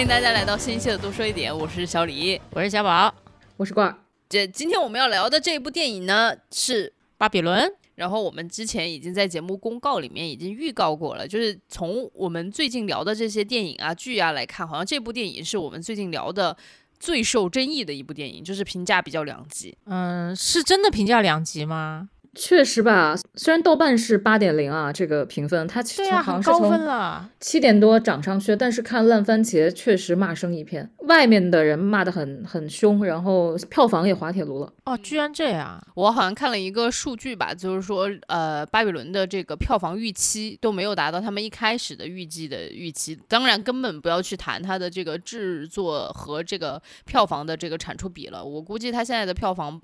欢迎大家来到新一期的多说一点，我是小李，我是小宝，我是罐儿。这今天我们要聊的这部电影呢是《巴比伦》，然后我们之前已经在节目公告里面已经预告过了，就是从我们最近聊的这些电影啊剧啊来看，好像这部电影是我们最近聊的最受争议的一部电影，就是评价比较两极。嗯，是真的评价两极吗？确实吧，虽然豆瓣是八点零啊，这个评分它对啊，好像是很高分从了。七点多涨上去，但是看烂番茄确实骂声一片，外面的人骂得很很凶，然后票房也滑铁卢了。哦，居然这样！我好像看了一个数据吧，就是说，呃，巴比伦的这个票房预期都没有达到他们一开始的预计的预期。当然，根本不要去谈它的这个制作和这个票房的这个产出比了。我估计它现在的票房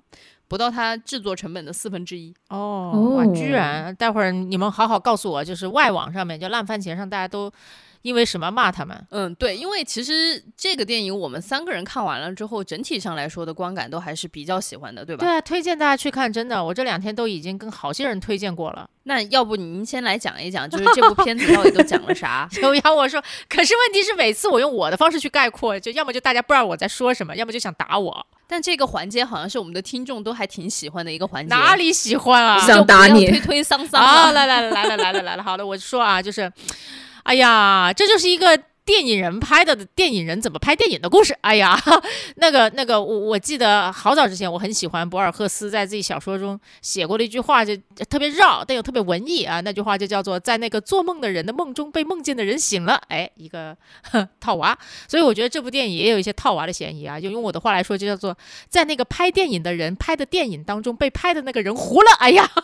不到它制作成本的四分之一。哦，哇，哦居然！待会儿你们好好告诉我，就是外网上面，就烂番茄上，大家都因为什么骂他们？嗯，对，因为其实这个电影我们三个人看完了之后，整体上来说的观感都还是比较喜欢的，对吧？对啊，推荐大家去看，真的，我这两天都已经跟好些人推荐过了。那要不您先来讲一讲，就是这部片子到底都讲了啥？有要我说，可是问题是每次我用我的方式去概括，就要么就大家不知道我在说什么，要么就想打我。但这个环节好像是我们的听众都还挺喜欢的一个环节。哪里喜欢啊？想打你推推 搡搡啊，来。来来来来来了来了，好的，我说啊，就是，哎呀，这就是一个电影人拍的电影人怎么拍电影的故事。哎呀，那个那个，我我记得好早之前，我很喜欢博尔赫斯在自己小说中写过的一句话，就特别绕，但又特别文艺啊。那句话就叫做“在那个做梦的人的梦中，被梦见的人醒了”。哎，一个套娃。所以我觉得这部电影也有一些套娃的嫌疑啊。就用我的话来说，就叫做在那个拍电影的人拍的电影当中，被拍的那个人糊了。哎呀。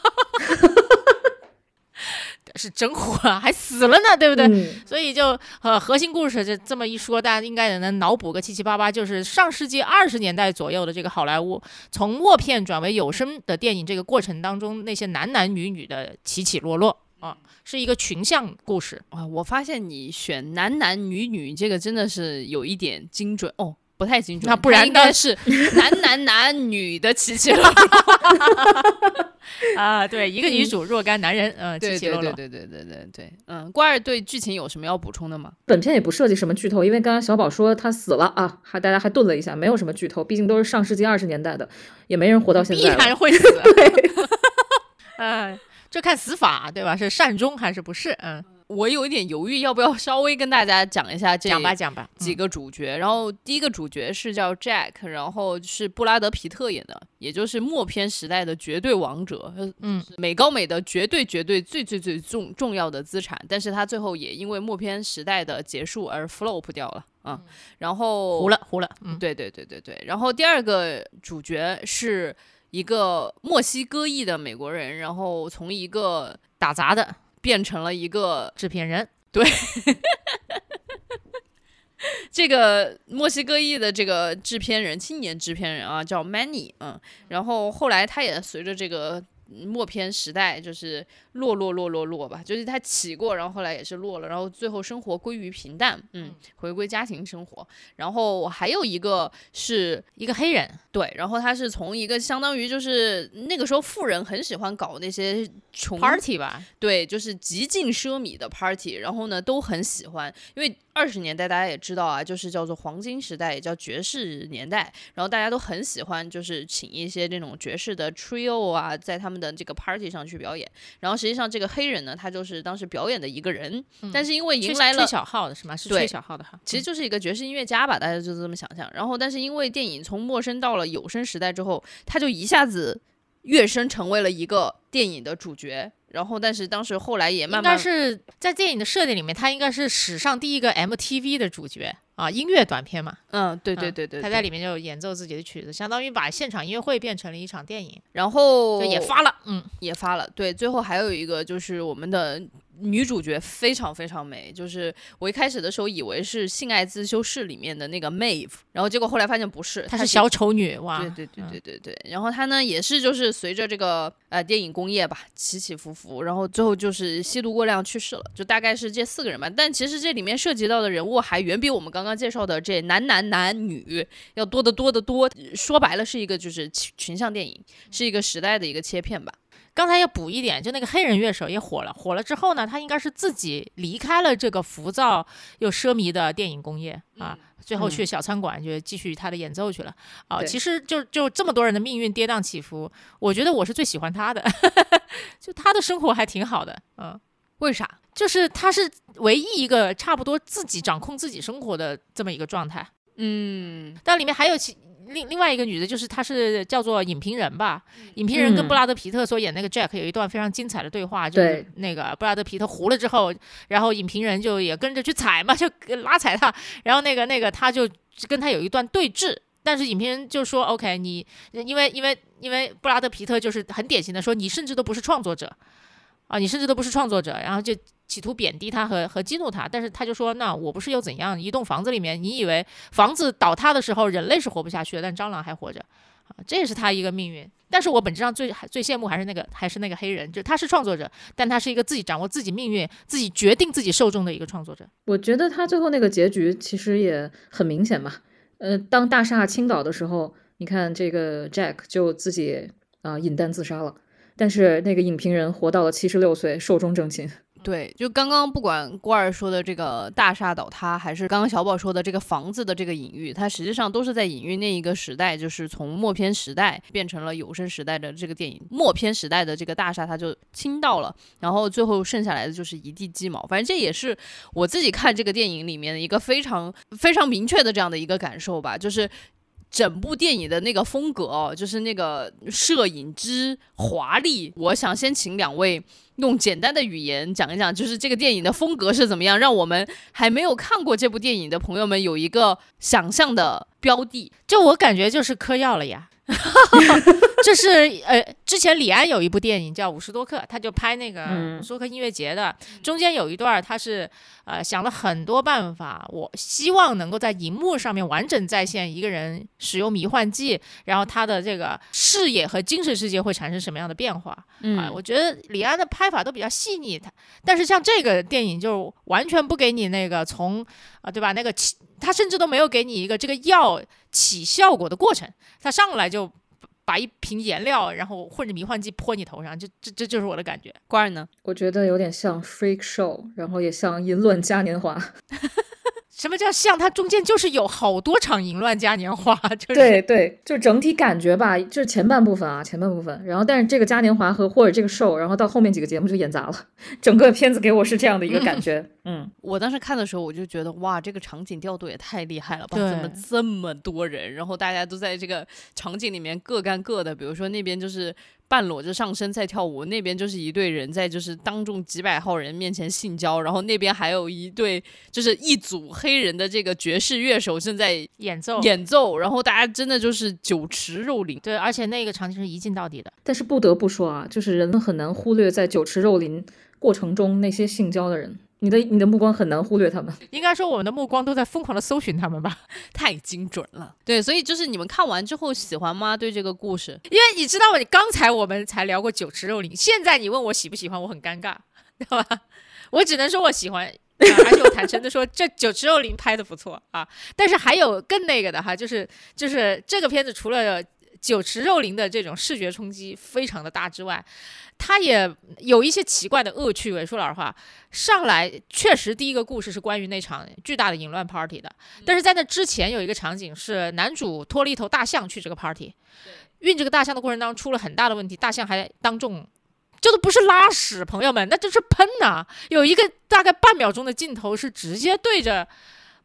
是真火了，还死了呢，对不对？嗯，所以就呃，核心故事就这么一说，大家应该也能脑补个七七八八。就是上世纪二十年代左右的这个好莱坞，从默片转为有声的电影这个过程当中，那些男男女女的起起落落啊，是一个群像故事。啊，我发现你选男男女女这个真的是有一点精准哦，不太清楚。那不然它应该呢是男男男女的起起落落。啊，对，一个女主若干男人，呃，起对对。对对对对对对，嗯，瓜儿对剧情有什么要补充的吗？本片也不涉及什么剧透，因为刚刚小宝说他死了啊，还大家还顿了一下，没有什么剧透，毕竟都是上世纪二十年代的，也没人活到现必在必。然会死。对 哎，这看死法对吧？是善终还是不是？嗯，我有一点犹豫，要不要稍微跟大家讲一下这讲吧讲吧。几个主角，然后第一个主角是叫 Jack，然后是布拉德皮特演的，也就是默片时代的绝对王者，呃嗯，美高美的绝对绝对最最最重重要的资产，但是他最后也因为默片时代的结束而 flop 掉了嗯、然后糊了糊了。嗯，对对对对对，然后第二个主角是一个墨西哥裔的美国人，然后从一个打杂的变成了一个制片人。对 这个墨西哥裔的这个制片人，青年制片人啊，叫 Manny，嗯，然后后来他也随着这个嗯默片时代，就是落落落落落吧，就是他起过，然后后来也是落了，然后最后生活归于平淡，嗯，回归家庭生活。然后还有一个是一个黑人，对，然后他是从一个相当于就是那个时候富人很喜欢搞那些穷 party 吧，对，就是极尽奢靡的 party，然后呢都很喜欢，因为二十年代大家也知道啊，就是叫做黄金时代，也叫爵士年代，然后大家都很喜欢，就是请一些这种爵士的 trio 啊，在他们的这个 party 上去表演。然后实际上这个黑人呢，他就是当时表演的一个人，但是因为迎吹来了吹小号的是吗？是对吹小号的哈。其实就是一个爵士音乐家吧，大家就这么想象。然后，但是因为电影从陌生到了有声时代之后，他就一下子跃升成为了一个电影的主角。然后，但是当时后来也慢应该慢是在电影的设定里面，他应该是史上第一个 MTV 的主角啊，音乐短片嘛。嗯，对对对，对他在里面就演奏自己的曲子，相当于把现场音乐会变成了一场电影，然后也发了。嗯，也发了。对，最后还有一个就是我们的女主角非常非常美，就是我一开始的时候以为是《性爱自修室》里面的那个 Maeve，然后结果后来发现不是，她她是小丑女哇。对对对嗯对对对，然后她呢也是就是随着这个呃电影工业吧起起伏伏，然后最后就是吸毒过量去世了，就大概是这四个人吧。但其实这里面涉及到的人物还远比我们刚刚介绍的这男男男女要多得多得多。说白了是一个就是群群像电影，是一个时代的一个切片吧。刚才要补一点，就那个黑人乐手也火了，火了之后呢，他应该是自己离开了这个浮躁又奢靡的电影工业啊，最后去小餐馆就继续他的演奏去了啊。对其实就就这么多人的命运跌宕起伏，我觉得我是最喜欢他的，就他的生活还挺好的，嗯。为啥？就是他是唯一一个差不多自己掌控自己生活的这么一个状态。嗯，但里面还有其另另外一个女的，就是她是叫做影评人吧。影评人跟嗯布拉德皮特所演那个 Jack 有一段非常精彩的对话，就是那个布拉德皮特糊了之后，然后影评人就也跟着去踩嘛，就拉踩他，然后那个那个他就跟他有一段对峙。但是影评人就说：“OK，你因为因为因为布拉德皮特就是很典型的说，你甚至都不是创作者啊，你甚至都不是创作者，然后就企图贬低他和和激怒他。但是他就说，那我不是又怎样？一栋房子里面，你以为房子倒塌的时候人类是活不下去的，但蟑螂还活着啊，这也是他一个命运。但是我本质上最最羡慕还是那个还是那个黑人，就他是创作者，但他是一个自己掌握自己命运、自己决定自己受众的一个创作者。我觉得他最后那个结局其实也很明显嘛。呃，当大厦倾倒的时候，你看这个 Jack 就自己啊、饮弹自杀了，但是那个影评人活到了七十六岁，寿终正寝。对，就刚刚不管郭二说的这个大厦倒塌，还是刚刚小宝说的这个房子的这个隐喻，它实际上都是在隐喻那一个时代，就是从默片时代变成了有声时代的这个电影。默片时代的这个大厦它就倾倒了，然后最后剩下来的就是一地鸡毛。反正这也是我自己看这个电影里面的一个非常非常明确的这样的一个感受吧，就是。整部电影的那个风格哦，就是那个摄影之华丽。我想先请两位用简单的语言讲一讲，就是这个电影的风格是怎么样，让我们还没有看过这部电影的朋友们有一个想象的标的。就我感觉就是嗑药了呀。就是呃，之前李安有一部电影叫《五十多克》，他就拍那个嗯五十多克音乐节的，中间有一段他是呃想了很多办法，我希望能够在荧幕上面完整再现一个人使用迷幻剂，然后他的这个视野和精神世界会产生什么样的变化。嗯啊，我觉得李安的拍法都比较细腻，他但是像这个电影就完全不给你那个从啊，对吧？那个起，他甚至都没有给你一个这个药起效果的过程，他上来就把一瓶颜料，然后混着迷幻剂泼你头上，就这这就是我的感觉。关儿呢？我觉得有点像 freak show，然后也像淫乱嘉年华。什么叫像？它中间就是有好多场淫乱嘉年华，就是对对，就整体感觉吧，就是前半部分啊，前半部分，然后但是这个嘉年华和或者这个 show，然后到后面几个节目就演砸了，整个片子给我是这样的一个感觉，嗯，我当时看的时候，我就觉得哇，这个场景调度也太厉害了吧！怎么这么多人，然后大家都在这个场景里面各干各的，比如说那边就是半裸着上身在跳舞，那边就是一队人在就是当众几百号人面前性交，然后那边还有一对就是一组黑人的这个爵士乐手正在演奏。演奏，然后大家真的就是酒池肉林。对，而且那个场景是一镜到底的。但是不得不说啊，就是人们很难忽略在酒池肉林过程中那些性交的人，你的你的目光很难忽略他们。应该说，我们的目光都在疯狂的搜寻他们吧，太精准了，对，所以就是你们看完之后喜欢吗？对这个故事，因为你知道吗？你刚才我们才聊过酒池肉林，现在你问我喜不喜欢，我很尴尬，知道吧？我只能说我喜欢，啊、而且我坦诚的说，这酒池肉林拍的不错啊。但是还有更那个的哈，就是就是这个片子除了酒池肉林的这种视觉冲击非常的大之外，它也有一些奇怪的恶趣味。说老实话，上来确实第一个故事是关于那场巨大的淫乱 party 的，但是在那之前有一个场景是男主拖了一头大象去这个 party，运这个大象的过程当中出了很大的问题，大象还当众。这都不是拉屎，朋友们，那这是喷呐、有一个大概半秒钟的镜头是直接对着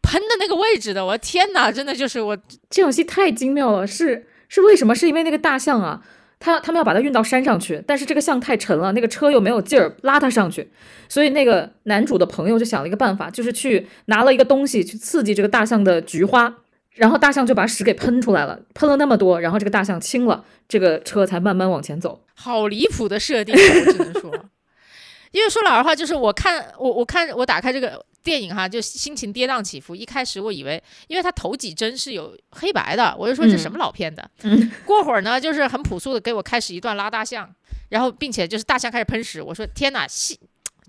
喷的那个位置的，我的天呐，真的就是我这场戏太精妙了，是是为什么？是因为那个大象啊，他他们要把它运到山上去，但是这个象太沉了，那个车又没有劲儿拉它上去，所以那个男主的朋友就想了一个办法，就是去拿了一个东西去刺激这个大象的菊花，然后大象就把屎给喷出来了，喷了那么多，然后这个大象轻了，这个车才慢慢往前走。好离谱的设定，我只能说，因为说老实话，就是我看我我看我打开这个电影哈，就心情跌宕起伏。一开始我以为，因为它头几帧是有黑白的，我就说这什么老片子。嗯过会儿呢，就是很朴素的给我开始一段拉大象，然后并且就是大象开始喷屎，我说天哪，幸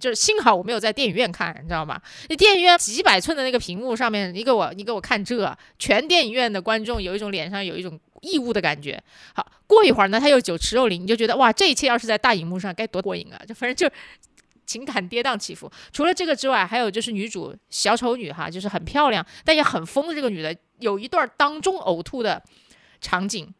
就是幸好我没有在电影院看，你知道吗？那电影院几百寸的那个屏幕上面，你给我你给我看这，全电影院的观众有一种脸上有一种异物的感觉。好，过一会儿呢，他又酒池肉林，你就觉得哇，这一切要是在大荧幕上该多过瘾啊！就反正就情感跌宕起伏。除了这个之外，还有就是女主小丑女哈，就是很漂亮但也很疯的这个女的，有一段当众呕吐的场景，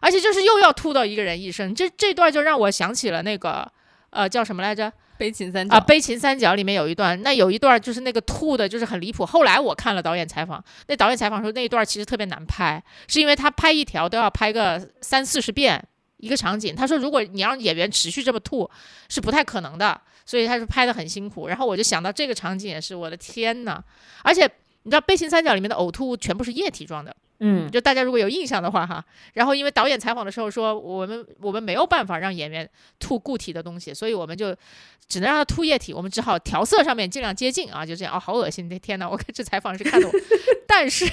而且就是又要吐到一个人一身，这这段就让我想起了那个呃叫什么来着？悲情三角啊，《悲情三角》里面有一段，那有一段就是那个吐的，就是很离谱。后来我看了导演采访，那导演采访说那一段其实特别难拍，是因为他拍一条都要拍个三四十遍一个场景。他说如果你让演员持续这么吐是不太可能的，所以他是拍的很辛苦。然后我就想到这个场景也是，我的天呐！而且你知道《悲情三角》里面的呕吐物全部是液体状的。嗯，就大家如果有印象的话哈，然后因为导演采访的时候说，我们我们没有办法让演员吐固体的东西，所以我们就只能让他吐液体，我们只好调色上面尽量接近啊，就这样啊，好恶心！天哪，我看 这采访是看的我，但是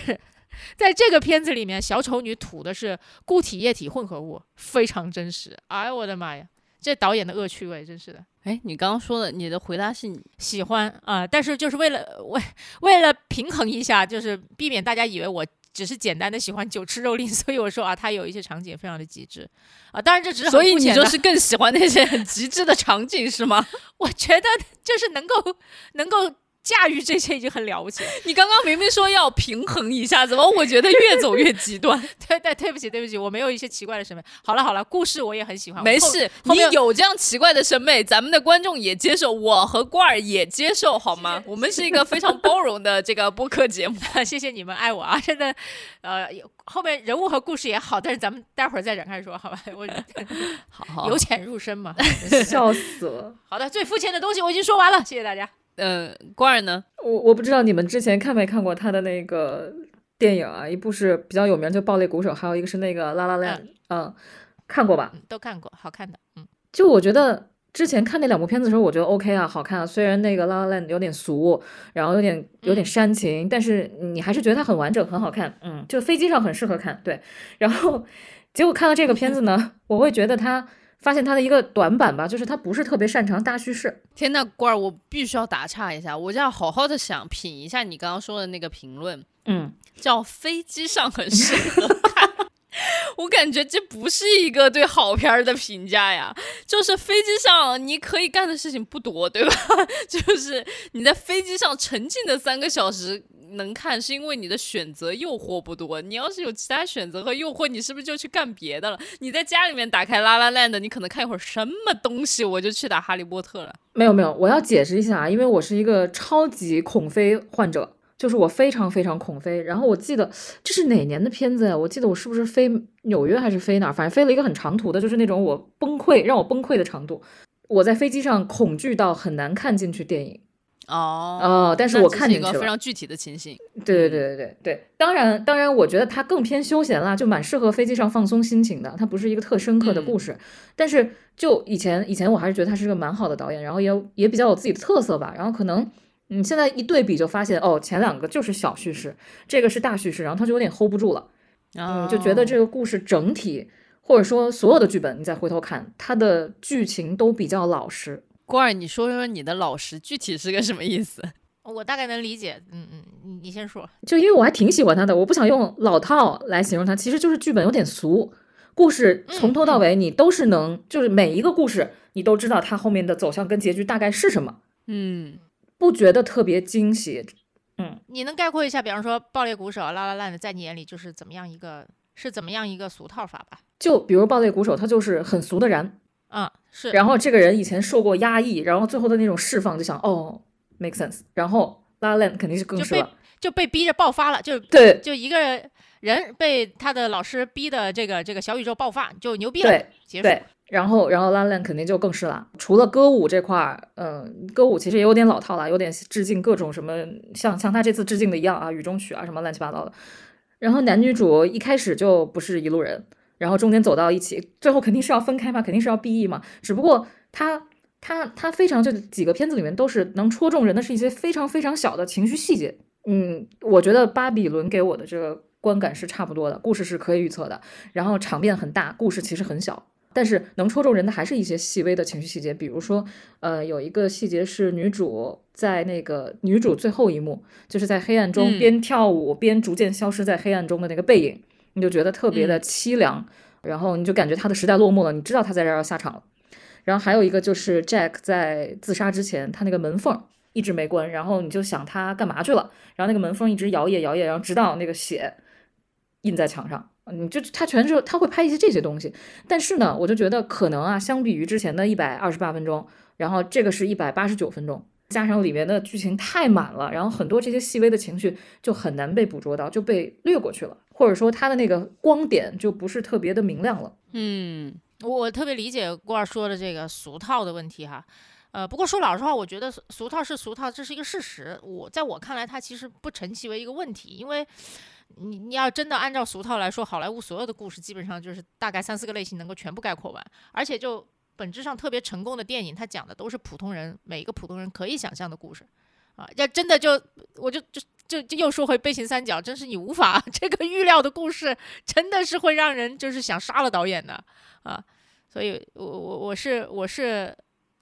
在这个片子里面，小丑女吐的是固体液体混合物，非常真实。哎呦我的妈呀，这导演的恶趣味真是的。哎，你刚刚说的，你的回答是喜欢啊，但是就是为了为为了平衡一下，就是避免大家以为我。只是简单的喜欢酒吃肉林，所以我说啊，他有一些场景非常的极致啊。当然这只是所以你就是更喜欢那些很极致的场景是吗？我觉得就是能够能够。驾驭这些已经很了不起了。你刚刚明明说要平衡一下，怎么我觉得越走越极端？对对，对不起对不起，我没有一些奇怪的审美。好了好了，故事我也很喜欢。没事，你有这样奇怪的审美，咱们的观众也接受，我和罐儿也接受，好吗？我们是一个非常 包容的这个播客节目。谢谢你们爱我啊！真的，呃，后面人物和故事也好，但是咱们待会儿再展开说，好吧？我好好由浅入深嘛，笑死了。好的，最肤浅的东西我已经说完了，谢谢大家。呃，官儿呢？我我不知道你们之前看没看过他的那个电影啊？一部是比较有名，就《暴力鼓手》，还有一个是那个《拉拉链》。嗯，看过吧？都看过，好看的。嗯，就我觉得之前看那两部片子的时候，我觉得 OK 啊，好看啊。虽然那个《拉拉链》有点俗，然后有点有点煽情，但是你还是觉得它很完整，很好看。嗯，就飞机上很适合看。对，然后结果看到这个片子呢，我会觉得它。发现他的一个短板吧，就是他不是特别擅长大叙事。天呐，官儿，我必须要打岔一下，我就要好好的想品一下你刚刚说的那个评论。嗯，叫飞机上很适合看，我感觉这不是一个对好片儿的评价呀。就是飞机上你可以干的事情不多，对吧？就是你在飞机上沉浸的三个小时。能看是因为你的选择诱惑不多，你要是有其他选择和诱惑，你是不是就去干别的了？你在家里面打开拉拉烂的，你可能看一会儿什么东西，我就去打哈利波特了。没有没有，我要解释一下啊，因为我是一个超级恐飞患者，就是我非常非常恐飞。然后我记得这是哪年的片子呀？我记得我是不是飞纽约还是飞哪儿？反正飞了一个很长途的，就是那种我崩溃让我崩溃的长度。我在飞机上恐惧到很难看进去电影。哦哦，但是我看进去了，非常具体的情形。对对对对对对，当然当然，我觉得它更偏休闲啦，就蛮适合飞机上放松心情的。它不是一个特深刻的故事，但是就以前以前我还是觉得他是个蛮好的导演，然后也也比较有自己的特色吧。然后可能嗯，现在一对比就发现哦，前两个就是小叙事，这个是大叙事，然后他就有点 hold 不住了。嗯，就觉得这个故事整体或者说所有的剧本，你再回头看，它的剧情都比较老实。郭儿，你说说你的老实具体是个什么意思？我大概能理解。嗯嗯，你你先说。就因为我还挺喜欢他的，我不想用老套来形容他，其实就是剧本有点俗，故事从头到尾你都是能，就是每一个故事你都知道它后面的走向跟结局大概是什么。嗯，不觉得特别惊喜。嗯，你能概括一下，比方说《爆裂鼓手》《拉拉烂的》在你眼里就是怎么样一个，是怎么样一个俗套法吧？就比如《爆裂鼓手》，他就是很俗的人。啊，是，然后这个人以前受过压抑，然后最后的那种释放，就想哦，make sense。然后拉拉 land 肯定是更是了，就被逼着爆发了，就对，就一个人被他的老师逼的这个这个小宇宙爆发，就牛逼了，对，结束。然后然后拉拉 land 肯定就更是了。除了歌舞这块儿，嗯，歌舞其实也有点老套了，有点致敬各种什么，像像他这次致敬的一样啊，雨中曲啊什么乱七八糟的。然后男女主一开始就不是一路人。然后中间走到一起，最后肯定是要分开嘛，肯定是要 BE 嘛。只不过他他他非常这几个片子里面都是能戳中人的是一些非常非常小的情绪细节。嗯，我觉得巴比伦给我的这个观感是差不多的，故事是可以预测的，然后场面很大，故事其实很小，但是能戳中人的还是一些细微的情绪细节。比如说，呃，有一个细节是女主在那个女主最后一幕，就是在黑暗中边跳舞边逐渐消失在黑暗中的那个背影。你就觉得特别的凄凉，然后你就感觉她的时代落幕了，你知道她在这儿要下场了。然后还有一个就是 Jack 在自杀之前，他那个门缝一直没关，然后你就想他干嘛去了，然后那个门缝一直摇曳摇曳，然后直到那个血印在墙上，你就他全是他会拍一些这些东西。但是呢，我就觉得可能啊，相比于之前的一百二十八分钟，然后这个是一百八十九分钟，加上里面的剧情太满了，然后很多这些细微的情绪就很难被捕捉到，就被略过去了，或者说他的那个光点就不是特别的明亮了。嗯。我特别理解郭儿说的这个俗套的问题哈，呃，不过说老实话，我觉得俗套是俗套，这是一个事实。我在我看来，它其实不成其为一个问题，因为你你要真的按照俗套来说，好莱坞所有的故事基本上就是大概三四个类型能够全部概括完，而且就本质上特别成功的电影，它讲的都是普通人每一个普通人可以想象的故事啊。要真的就我就就就就又说回悲情三角，真是你无法 这个预料的故事，真的是会让人就是想杀了导演的。啊，所以，我我我是我是，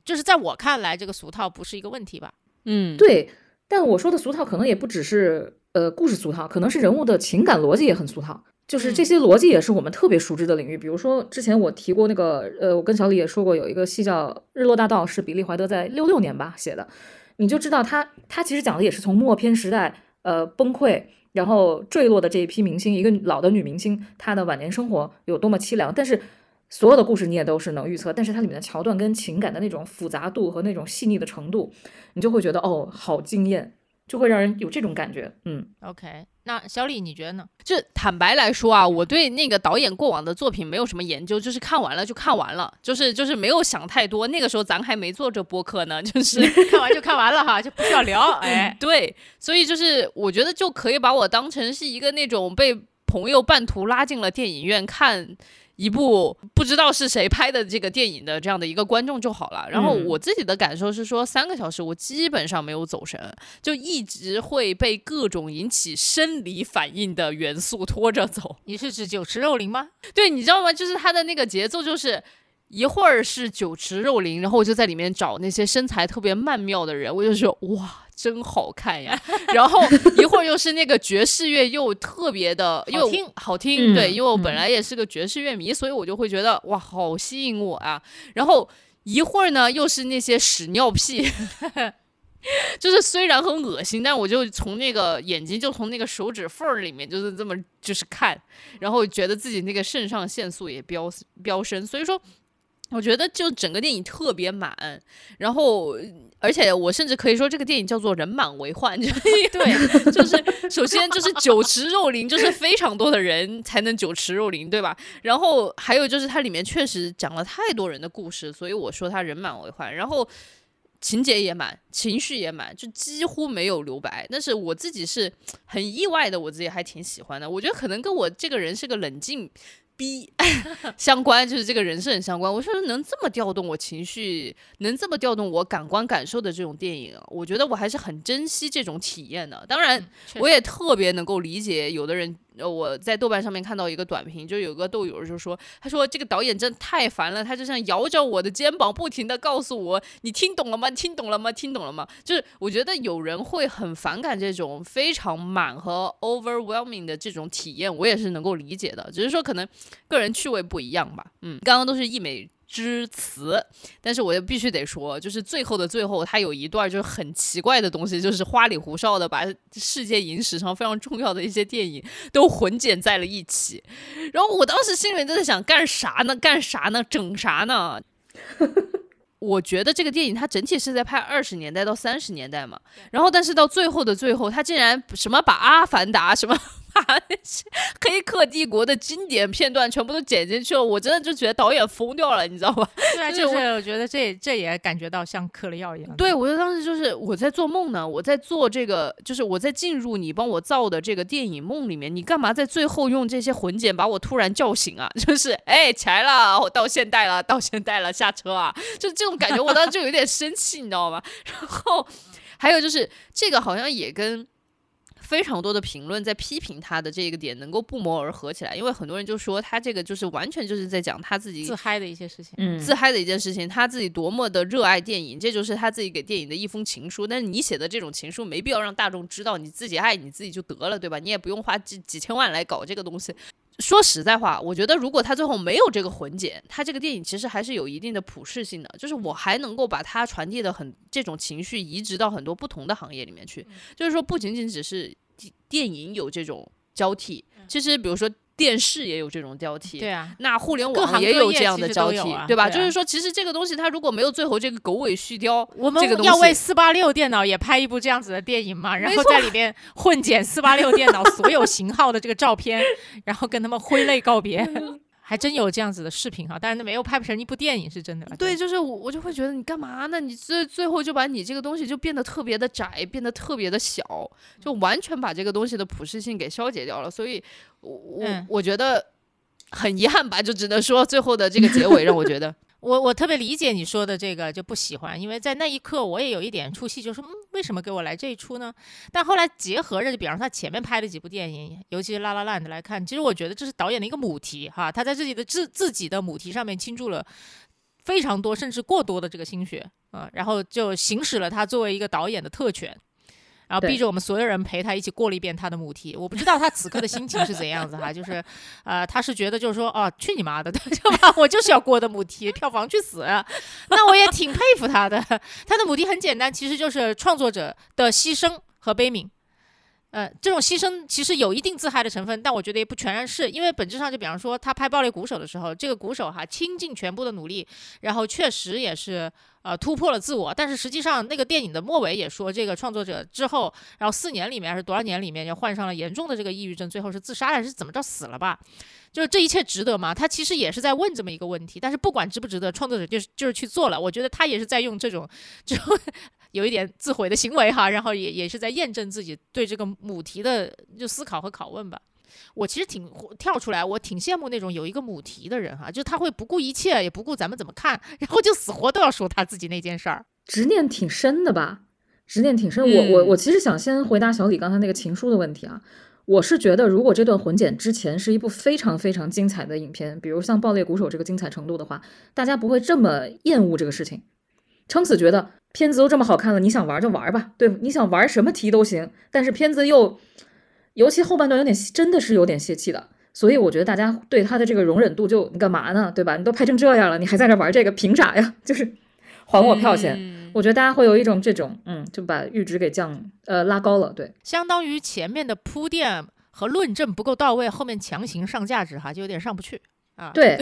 就是在我看来，这个俗套不是一个问题吧？嗯，对。但我说的俗套，可能也不只是呃故事俗套，可能是人物的情感逻辑也很俗套。就是这些逻辑也是我们特别熟知的领域。比如说，之前我提过那个，呃，我跟小李也说过，有一个戏叫《日落大道》，是比利怀德在六六年吧写的，你就知道他他其实讲的也是从默片时代呃崩溃。然后坠落的这一批明星，一个老的女明星，她的晚年生活有多么凄凉，但是。所有的故事你也都是能预测，但是它里面的桥段跟情感的那种复杂度和那种细腻的程度，你就会觉得哦，好惊艳，就会让人有这种感觉。嗯，OK，那小李你觉得呢？就坦白来说啊，我对那个导演过往的作品没有什么研究，就是看完了就看完了，就是就是没有想太多。那个时候咱还没做这播客呢，就是 看完就看完了哈，就不需要聊。哎，对，所以就是我觉得就可以把我当成是一个那种被朋友半途拉进了电影院看。一部不知道是谁拍的这个电影的这样的一个观众就好了。然后我自己的感受是说，三个小时我基本上没有走神，就一直会被各种引起生理反应的元素拖着走。你是指酒池肉林吗？对，你知道吗？就是他的那个节奏，就是一会儿是酒池肉林，然后我就在里面找那些身材特别曼妙的人，我就说哇。真好看呀！然后一会儿又是那个爵士乐，又特别的又听好听。对，因为我本来也是个爵士乐迷，所以我就会觉得哇，好吸引我啊！然后一会儿呢，又是那些屎尿屁，就是虽然很恶心，但我就从那个眼睛，就从那个手指缝儿里面，就是这么就是看，然后觉得自己那个肾上腺素也飙飙升，所以说。我觉得就整个电影特别满，然后而且我甚至可以说这个电影叫做人满为患，对，就是首先就是酒池肉林，就是非常多的人才能酒池肉林，对吧？然后还有就是它里面确实讲了太多人的故事，所以我说它人满为患。然后情节也满，情绪也满，就几乎没有留白。但是我自己是很意外的，我自己还挺喜欢的。我觉得可能跟我这个人是个冷静。逼 相关就是这个人是很相关。我说能这么调动我情绪，能这么调动我感官感受的这种电影，我觉得我还是很珍惜这种体验的。当然，我也特别能够理解有的人。呃，我在豆瓣上面看到一个短评，就有个豆友就说，他说这个导演真太烦了，他就像摇着我的肩膀，不停的告诉我，你听懂了吗？听懂了吗？听懂了吗？就是我觉得有人会很反感这种非常满和 overwhelming 的这种体验，我也是能够理解的，只是说可能个人趣味不一样吧。嗯，刚刚都是一美。之词，但是我又必须得说，就是最后的最后，它有一段就是很奇怪的东西，就是花里胡哨的把世界影史上非常重要的一些电影都混剪在了一起，然后我当时心里面就在想，干啥呢？干啥呢？整啥呢？我觉得这个电影它整体是在拍二十年代到三十年代嘛，然后但是到最后的最后，它竟然什么把《阿凡达》什么。把那些黑客帝国的经典片段全部都剪进去了，我真的就觉得导演疯掉了，你知道吧？对啊，就是我觉得这这也感觉到像嗑了药一样。对，我就当时就是我在做梦呢，我在做这个，就是我在进入你帮我造的这个电影梦里面，你干嘛在最后用这些混剪把我突然叫醒啊？就是哎起来了，我到现代了，到现代了，下车啊！就这种感觉，我当时就有点生气，你知道吗？然后还有就是这个好像也跟。非常多的评论在批评他的这个点能够不谋而合起来，因为很多人就说他这个就是完全就是在讲他自己自嗨的一些事情，嗯，自嗨的一件事情，他自己多么的热爱电影，这就是他自己给电影的一封情书。但是你写的这种情书没必要让大众知道，你自己爱你自己就得了，对吧？你也不用花几几千万来搞这个东西。说实在话，我觉得如果他最后没有这个混剪，他这个电影其实还是有一定的普适性的，就是我还能够把它传递的很这种情绪移植到很多不同的行业里面去，就是说不仅仅只是电电影有这种交替，其实比如说电视也有这种交替，对啊，那互联网也有这样的交替，对吧？对啊就是说，其实这个东西它如果没有最后这个狗尾续貂，我们要为四八六电脑也拍一部这样子的电影嘛，然后在里面混剪四八六电脑所有型号的这个照片，然后跟他们挥泪告别，还真有这样子的视频哈，但是没有拍不成一部电影是真的。对，就是我我就会觉得你干嘛呢？你最最后就把你这个东西就变得特别的窄，变得特别的小，就完全把这个东西的普适性给消解掉了。所以我，我、嗯我觉得很遗憾吧，就只能说最后的这个结尾让我觉得，我我特别理解你说的这个就不喜欢，因为在那一刻我也有一点出戏，就说嗯，为什么给我来这一出呢？但后来结合着，就比方说他前面拍的几部电影，尤其是《拉拉烂》的来看，其实我觉得这是导演的一个母题哈，他在自己的自自己的母题上面倾注了非常多甚至过多的这个心血啊、然后就行使了他作为一个导演的特权。然后逼着我们所有人陪他一起过了一遍他的母题，我不知道他此刻的心情是怎样子哈，就是，呃，他是觉得就是说，哦，去你妈的，对吧？我就是要过的母题，票房去死！那我也挺佩服他的，他的母题很简单，其实就是创作者的牺牲和悲悯。呃，这种牺牲其实有一定自嗨的成分，但我觉得也不全然是，因为本质上就比方说他拍《暴力鼓手》的时候，这个鼓手哈倾尽全部的努力，然后确实也是呃突破了自我，但是实际上那个电影的末尾也说，这个创作者之后，然后四年里面还是多少年里面就患上了严重的这个抑郁症，最后是自杀还是怎么着死了吧？就是这一切值得吗？他其实也是在问这么一个问题，但是不管值不值得，创作者就是就是去做了。我觉得他也是在用这种这种有一点自毁的行为哈，然后也也是在验证自己对这个母题的就思考和拷问吧。我其实挺跳出来，我挺羡慕那种有一个母题的人哈，就他会不顾一切，也不顾咱们怎么看，然后就死活都要说他自己那件事儿。执念挺深的吧？执念挺深。我我嗯我其实想先回答小李刚才那个情书的问题啊。我是觉得，如果这段混剪之前是一部非常非常精彩的影片，比如像《爆裂鼓手》这个精彩程度的话，大家不会这么厌恶这个事情，撑死觉得片子都这么好看了，你想玩就玩吧，对，你想玩什么题都行。但是片子又，尤其后半段有点真的是有点泄气的，所以我觉得大家对他的这个容忍度就你干嘛呢，对吧？你都拍成这样了，你还在这玩这个，凭啥呀？就是还我票钱。嗯我觉得大家会有一种这种，嗯，就把阈值给降，呃，拉高了。对，相当于前面的铺垫和论证不够到位，后面强行上价值哈，就有点上不去啊。，对，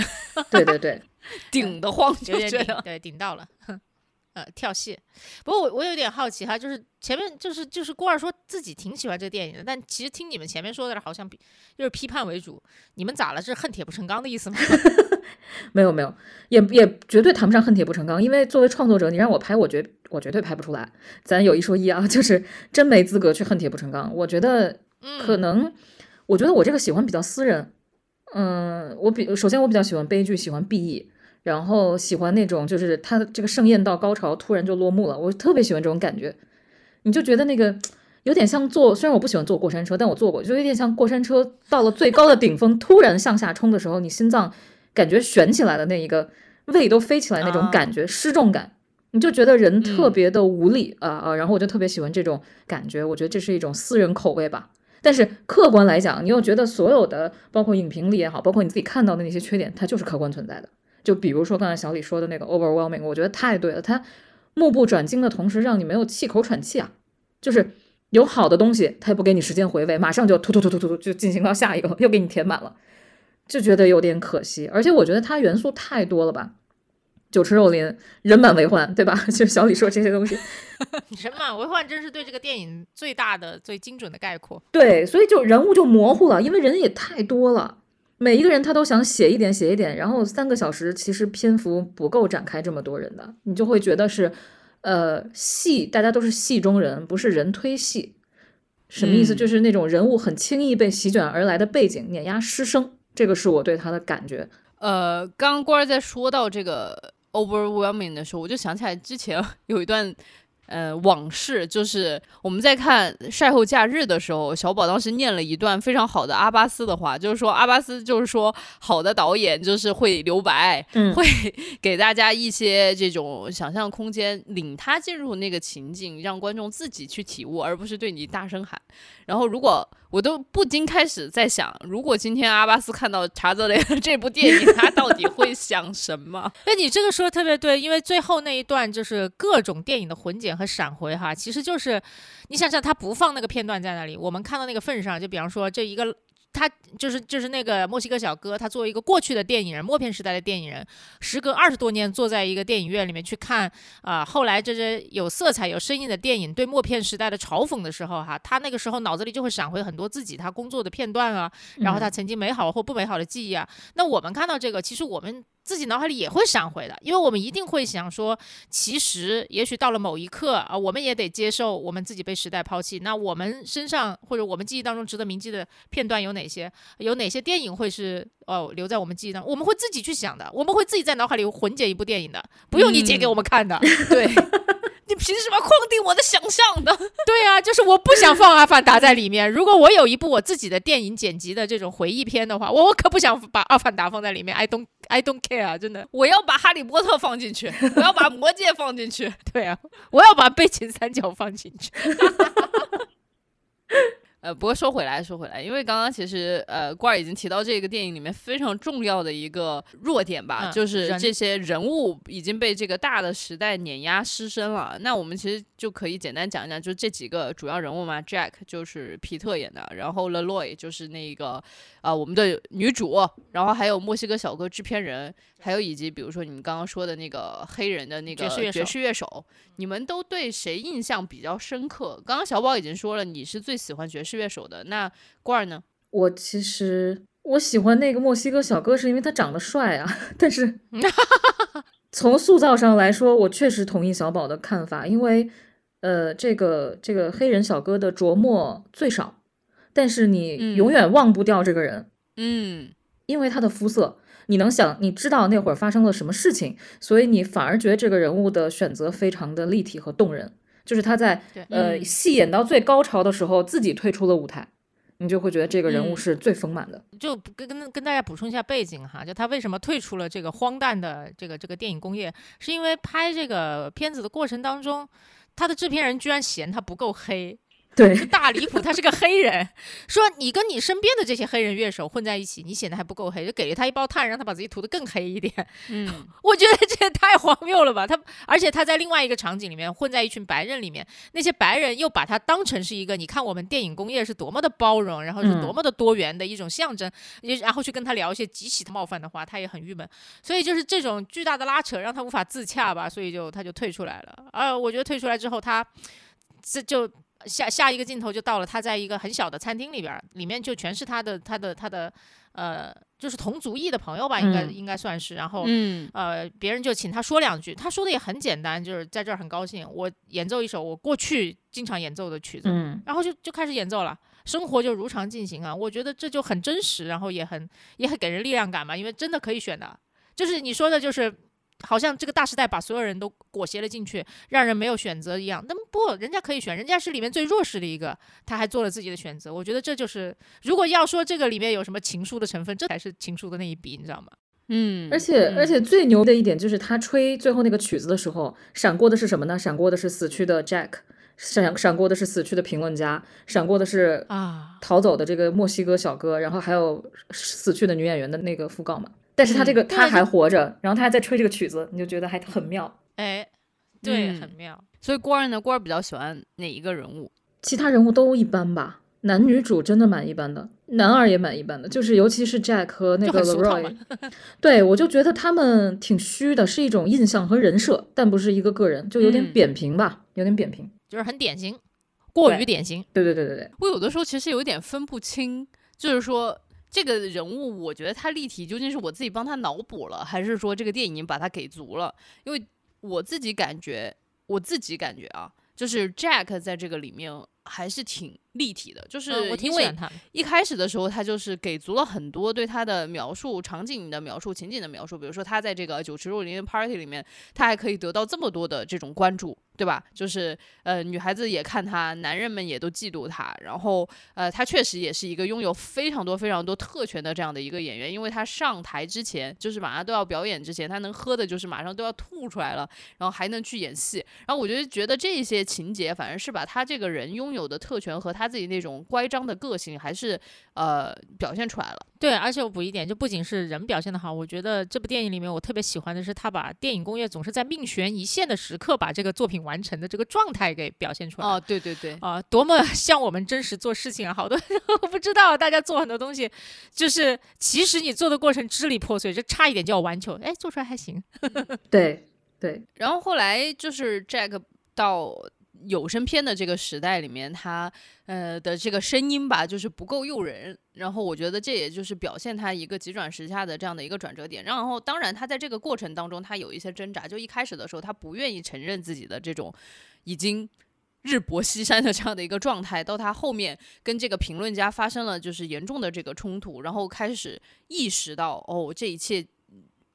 对对对，顶得慌，有就觉得，点顶对，顶到了。哼呃，跳戏。不过我我有点好奇哈，就是前面就是就是郭二说自己挺喜欢这个电影的，但其实听你们前面说的好像比就是批判为主，你们咋了？是恨铁不成钢的意思吗？没有没有，也也绝对谈不上恨铁不成钢，因为作为创作者，你让我拍，我绝我绝对拍不出来。咱有一说一啊，就是真没资格去恨铁不成钢。我觉得嗯，可能，我觉得我这个喜欢比较私人。嗯，我比首先我比较喜欢悲剧，喜欢 BE，然后喜欢那种就是它这个盛宴到高潮突然就落幕了，我特别喜欢这种感觉。你就觉得那个有点像坐，虽然我不喜欢坐过山车，但我坐过，就有点像过山车到了最高的顶峰，突然向下冲的时候，你心脏感觉悬起来的那一个胃都飞起来那种啊感觉，失重感。你就觉得人特嗯别的无力啊啊、然后我就特别喜欢这种感觉，我觉得这是一种私人口味吧。但是客观来讲，你又觉得所有的，包括影评里也好，包括你自己看到的那些缺点，它就是客观存在的。就比如说刚才小李说的那个 overwhelming，我觉得太对了，它目不转睛的同时，让你没有气口喘气啊。就是有好的东西，它也不给你时间回味，马上就突突突突突突就进行到下一个，又给你填满了，就觉得有点可惜。而且我觉得它元素太多了吧，酒池肉林，人满为患，对吧？就是小李说这些东西，人满为患真是对这个电影最大的、最精准的概括。对，所以就人物就模糊了，因为人也太多了，每一个人他都想写一点写一点，然后三个小时其实篇幅不够展开这么多人的，你就会觉得是，呃，戏大家都是戏中人，不是人推戏。什么意思？嗯就是那种人物很轻易被席卷而来的背景碾压失声，这个是我对他的感觉。呃，刚刚官儿在说到这个 overwhelming 的时候，我就想起来之前 有一段呃往事，就是我们在看《晒后假日》的时候，小宝当时念了一段非常好的阿巴斯的话，就是说阿巴斯就是说好的导演就是会留白，嗯会 给大家一些这种想象空间，领他进入那个情境，让观众自己去体悟，而不是对你大声喊。然后，如果我我都不禁开始在想，如果今天阿巴斯看到查泽雷的这部电影，他到底会想什么？那你这个说的特别对，因为最后那一段就是各种电影的混剪和闪回哈，其实就是你想想，他不放那个片段在那里，我们看到那个份上，就比方说这一个。他就是就是那个墨西哥小哥，他作为一个过去的电影人，默片时代的电影人，时隔二十多年坐在一个电影院里面去看啊，后来这些有色彩、有声音的电影对默片时代的嘲讽的时候，哈，他那个时候脑子里就会闪回很多自己他工作的片段啊，然后他曾经美好或不美好的记忆啊。那我们看到这个，其实我们。自己脑海里也会闪回的，因为我们一定会想说，其实也许到了某一刻啊，我们也得接受我们自己被时代抛弃。那我们身上或者我们记忆当中值得铭记的片段有哪些？有哪些电影会是哦留在我们记忆当中？我们会自己去想的，我们会自己在脑海里混剪一部电影的，不用你剪给我们看的。对，你凭什么框定我的想象呢？对啊，就是我不想放《阿凡达》在里面。如果我有一部我自己的电影剪辑的这种回忆片的话，我 我可不想把《阿凡达》放在里面。I don't。I don't care 啊，真的，我要把哈利波特放进去，我要把魔戒放进去，对啊，我要把背景三角放进去。呃，不过说回来，说回来，因为刚刚其实呃，罐儿已经提到这个电影里面非常重要的一个弱点吧，就是这些人物已经被这个大的时代碾压失身了。那我们其实就可以简单讲一讲，就这几个主要人物嘛，Jack 就是皮特演的，然后 Leroy 就是那个啊我们的女主，然后还有墨西哥小哥制片人。还有以及比如说你们刚刚说的那个黑人的那个爵士乐手，你们都对谁印象比较深刻？刚刚小宝已经说了，你是最喜欢爵士乐手的。那罐儿呢？我其实我喜欢那个墨西哥小哥，是因为他长得帅啊。但是 从塑造上来说，我确实同意小宝的看法，因为呃，这个这个黑人小哥的琢磨最少，但是你永远忘不掉这个人。嗯，因为他的肤色。你能想，你知道那会儿发生了什么事情，所以你反而觉得这个人物的选择非常的立体和动人。就是他在呃戏演到最高潮的时候，自己退出了舞台，你就会觉得这个人物是最丰满的。就跟跟跟大家补充一下背景哈，就他为什么退出了这个荒诞的这个这个电影工业，是因为拍这个片子的过程当中，他的制片人居然嫌他不够黑。对，大离谱，他是个黑人。说你跟你身边的这些黑人乐手混在一起，你显得还不够黑，就给了他一包炭，让他把自己涂得更黑一点。嗯，我觉得这也太荒谬了吧？他而且他在另外一个场景里面混在一群白人里面，那些白人又把他当成是一个，你看我们电影工业是多么的包容，然后是多么的多元的一种象征，也然后去跟他聊一些极其冒犯的话，他也很郁闷。所以就是这种巨大的拉扯让他无法自洽吧，所以就他就退出来了。呃，我觉得退出来之后，他这就。下下一个镜头就到了，他在一个很小的餐厅里边，里面就全是他的他的他的呃，就是同族裔的朋友吧，应该应该算是。然后呃，别人就请他说两句，他说的也很简单，就是在这儿很高兴，我演奏一首我过去经常演奏的曲子，然后就就开始演奏了，生活就如常进行啊。我觉得这就很真实，然后也很也很给人力量感嘛，因为真的可以选的，就是你说的就是。好像这个大时代把所有人都裹挟了进去，让人没有选择一样。那么不，人家可以选，人家是里面最弱势的一个，他还做了自己的选择。我觉得这就是，如果要说这个里面有什么情书的成分，这才是情书的那一笔，你知道吗？嗯，而且而且最牛的一点就是他吹最后那个曲子的时候，闪过的是什么呢？闪过的是死去的 Jack，闪闪过的是死去的评论家，闪过的是啊逃走的这个墨西哥小哥，然后还有死去的女演员的那个讣告嘛。但是他这个他还活着，然后他还在吹这个曲子，你就觉得还很妙，哎，对，很妙。所以郭儿呢，郭儿比较喜欢哪一个人物？其他人物都一般吧，男女主真的蛮一般的，男二也蛮一般的，就是尤其是 Jack 和那个 Leroy，对我就觉得他们挺虚的，是一种印象和人设，但不是一个个人，就有点扁平吧，有点扁平，就是很典型，过于典型。对对对对对，我有的时候其实有点分不清，就是说。这个人物，我觉得他立体究竟是我自己帮他脑补了，还是说这个电影把他给足了？因为我自己感觉，我自己感觉啊，就是 Jack 在这个里面还是挺立体的，就是因为一开始的时候他就是给足了很多对他的描述、场景的描述、情景的描述，比如说他在这个酒池肉林的 party 里面，他还可以得到这么多的这种关注。对吧？就是呃，女孩子也看他，男人们也都嫉妒他。然后呃，他确实也是一个拥有非常多非常多特权的这样的一个演员，因为他上台之前，就是马上都要表演之前，他能喝的就是马上都要吐出来了，然后还能去演戏。然后我就觉得这些情节反而是把他这个人拥有的特权和他自己那种乖张的个性，还是呃表现出来了。对，而且我补一点，就不仅是人表现的好，我觉得这部电影里面我特别喜欢的是他把电影工业总是在命悬一线的时刻把这个作品完成的这个状态给表现出来。哦，对对对，啊，多么 像我们真实做事情啊！好多我不知道，大家做很多东西，就是其实你做的过程支离破碎，就差一点就要完球，哎，做出来还行。对对，然后后来就是 Jack 到有声片的这个时代里面，他呃的这个声音吧，就是不够诱人。然后我觉得这也就是表现他一个急转直下的这样的一个转折点。然后当然他在这个过程当中，他有一些挣扎。就一开始的时候，他不愿意承认自己的这种已经日薄西山的这样的一个状态。到他后面跟这个评论家发生了就是严重的这个冲突，然后开始意识到哦，这一切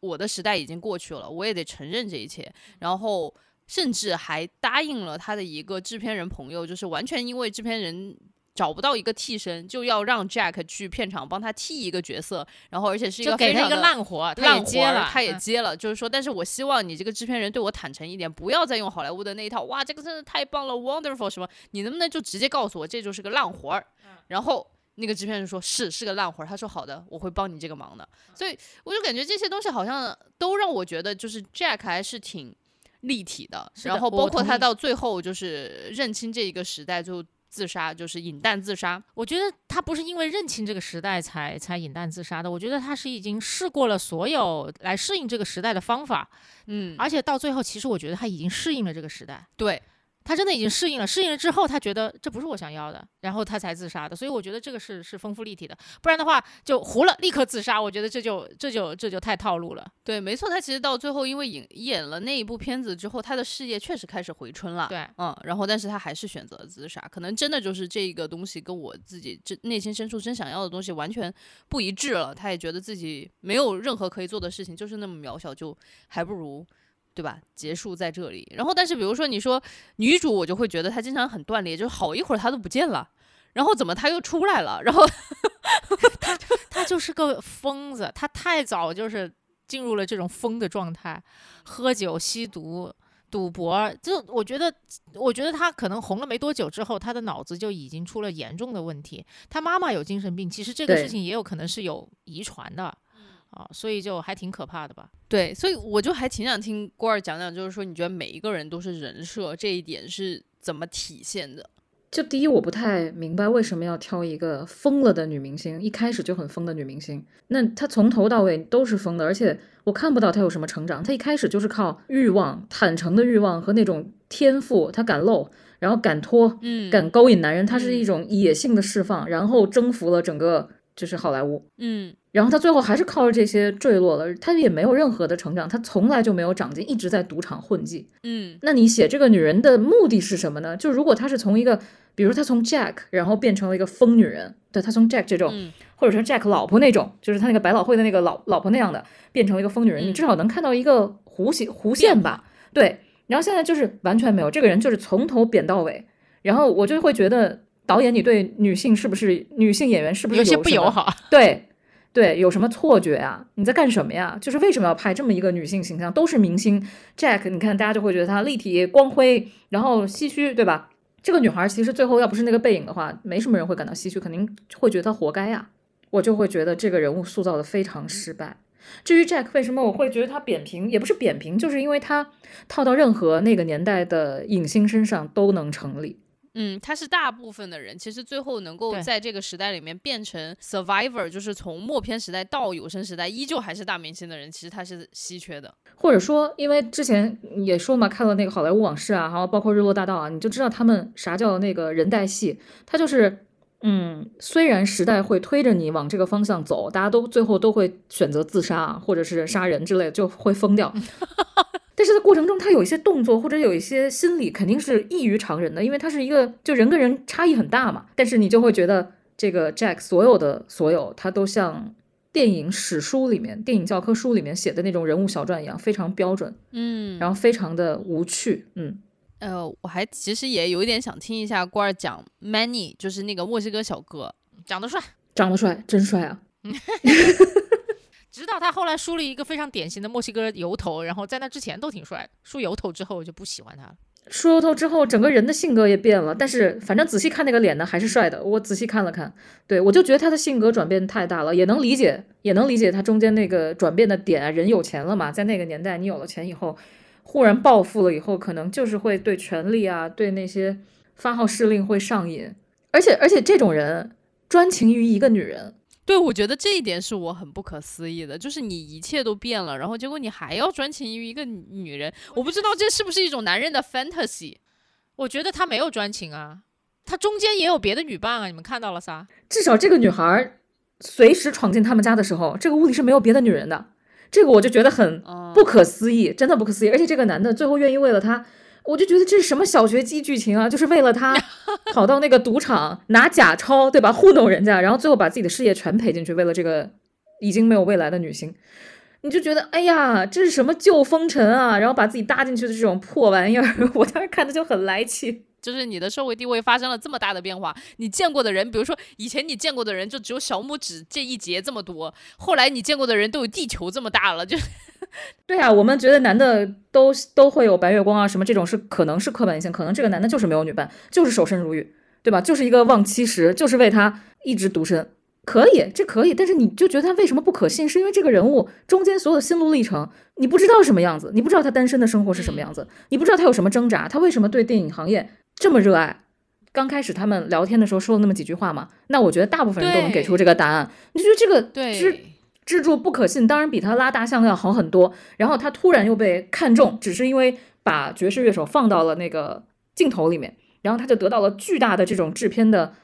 我的时代已经过去了，我也得承认这一切。然后。甚至还答应了他的一个制片人朋友，就是完全因为制片人找不到一个替身，就要让 Jack 去片场帮他替一个角色，然后而且是一个给他一个烂活，他也接了，他也接了，就是说，但是我希望你这个制片人对我坦诚一点，不要再用好莱坞的那一套，哇，这个真的太棒了，wonderful 什么，你能不能就直接告诉我这就是个烂活儿？然后那个制片人说是是个烂活儿，他说好的，我会帮你这个忙的。所以我就感觉这些东西好像都让我觉得，就是 Jack 还是挺。立体的，然后包括他到最后就是认清这一个时代就自杀，就是饮弹自杀。我觉得他不是因为认清这个时代才才饮弹自杀的，我觉得他是已经试过了所有来适应这个时代的方法，嗯，而且到最后其实我觉得他已经适应了这个时代。对。他真的已经适应了，适应了之后，他觉得这不是我想要的，然后他才自杀的。所以我觉得这个是是丰富立体的，不然的话就糊了，立刻自杀。我觉得这就这就这就太套路了。对，没错，他其实到最后因为演演了那一部片子之后，他的事业确实开始回春了。对，嗯，然后但是他还是选择了自杀，可能真的就是这个东西跟我自己这内心深处真想要的东西完全不一致了。他也觉得自己没有任何可以做的事情，就是那么渺小，就还不如。对吧？结束在这里。然后，但是比如说你说女主，我就会觉得她经常很断裂，就是好一会儿她都不见了，然后怎么她又出来了？然后 她她就是个疯子，她太早就是进入了这种疯的状态，喝酒、吸毒、赌博。就我觉得，我觉得她可能红了没多久之后，她的脑子就已经出了严重的问题。她妈妈有精神病，其实这个事情也有可能是有遗传的。啊，所以就还挺可怕的吧？对，所以我就还挺想听郭儿讲讲，就是说你觉得每一个人都是人设，这一点是怎么体现的？就第一，我不太明白为什么要挑一个疯了的女明星，一开始就很疯的女明星。那她从头到尾都是疯的，而且我看不到她有什么成长。她一开始就是靠欲望、坦诚的欲望和那种天赋，她敢露，然后敢脱，嗯，敢勾引男人，她是一种野性的释放，然后征服了整个。就是好莱坞，嗯，然后他最后还是靠着这些坠落了，他也没有任何的成长，他从来就没有长进，一直在赌场混迹，嗯，那你写这个女人的目的是什么呢？就如果她是从一个，比如她从 Jack，然后变成了一个疯女人，对，她从 Jack 这种，或者说 Jack 老婆那种，就是他那个百老汇的那个老老婆那样的，变成了一个疯女人，你至少能看到一个弧线弧线吧？对，然后现在就是完全没有，这个人就是从头扁到尾，然后我就会觉得。导演，你对女性是不是女性演员是不是有些不友好？对，对，有什么错觉啊？你在干什么呀？就是为什么要拍这么一个女性形象？都是明星，Jack，你看大家就会觉得她立体、光辉，然后唏嘘，对吧？这个女孩其实最后要不是那个背影的话，没什么人会感到唏嘘，肯定会觉得她活该呀。我就会觉得这个人物塑造的非常失败。至于 Jack，为什么我会觉得他扁平？也不是扁平，就是因为他套到任何那个年代的影星身上都能成立。嗯，他是大部分的人，其实最后能够在这个时代里面变成 survivor，就是从默片时代到有声时代依旧还是大明星的人，其实他是稀缺的。或者说，因为之前也说嘛，看了那个好莱坞往事啊，然后包括日落大道啊，你就知道他们啥叫那个人带戏。他就是，嗯，虽然时代会推着你往这个方向走，大家都最后都会选择自杀或者是杀人之类的，就会疯掉。但是在过程中，他有一些动作或者有一些心理，肯定是异于常人的，因为他是一个就人跟人差异很大嘛。但是你就会觉得这个 Jack 所有的所有，他都像电影史书里面、电影教科书里面写的那种人物小传一样，非常标准，嗯，然后非常的无趣，嗯。呃，我还其实也有一点想听一下官儿讲 Manny，就是那个墨西哥小哥，长得帅，长得帅，真帅啊！直到他后来梳了一个非常典型的墨西哥油头，然后在那之前都挺帅的，梳油头之后我就不喜欢他了。梳油头之后，整个人的性格也变了，但是反正仔细看那个脸呢，还是帅的。我仔细看了看，对我就觉得他的性格转变太大了，也能理解，也能理解他中间那个转变的点啊。人有钱了嘛，在那个年代，你有了钱以后，忽然暴富了以后，可能就是会对权力啊，对那些发号施令会上瘾，而且而且这种人专情于一个女人。对，我觉得这一点是我很不可思议的，就是你一切都变了，然后结果你还要专情于一个女人，我不知道这是不是一种男人的 fantasy。我觉得他没有专情啊，他中间也有别的女伴啊，你们看到了撒？至少这个女孩随时闯进他们家的时候，这个屋里是没有别的女人的，这个我就觉得很不可思议，真的不可思议。而且这个男的最后愿意为了她。我就觉得这是什么小学鸡剧情啊！就是为了他 跑到那个赌场拿假钞，对吧？糊弄人家，然后最后把自己的事业全赔进去，为了这个已经没有未来的女星，你就觉得哎呀，这是什么旧风尘啊！然后把自己搭进去的这种破玩意儿，我当时看的就很来气。就是你的社会地位发生了这么大的变化，你见过的人，比如说以前你见过的人就只有小拇指这一节这么多，后来你见过的人都有地球这么大了，就，对啊，我们觉得男的都都会有白月光啊什么这种是可能是刻板印象，可能这个男的就是没有女伴，就是守身如玉，对吧？就是一个忘妻时，就是为他一直独身，可以，这可以，但是你就觉得他为什么不可信？是因为这个人物中间所有的心路历程，你不知道什么样子，你不知道他单身的生活是什么样子，你不知道他有什么挣扎，他为什么对电影行业。这么热爱，刚开始他们聊天的时候说了那么几句话嘛？那我觉得大部分人都能给出这个答案。你就觉得这个支支柱不可信，当然比他拉大象要好很多。然后他突然又被看中，只是因为把爵士乐手放到了那个镜头里面，然后他就得到了巨大的这种制片的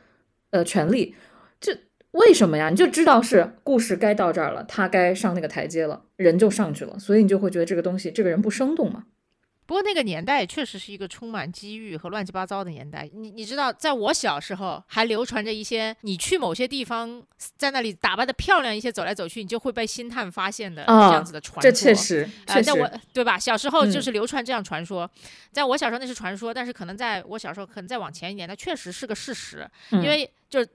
呃权利。这为什么呀？你就知道是故事该到这儿了，他该上那个台阶了，人就上去了，所以你就会觉得这个东西，这个人不生动嘛。不过那个年代确实是一个充满机遇和乱七八糟的年代。你你知道，在我小时候还流传着一些，你去某些地方，在那里打扮的漂亮一些，走来走去，你就会被星探发现的这样子的传说。这确实，确在我对吧？小时候就是流传这样传说，在我小时候那是传说，但是可能在我小时候，可能再往前一点，那确实是个事实。因为就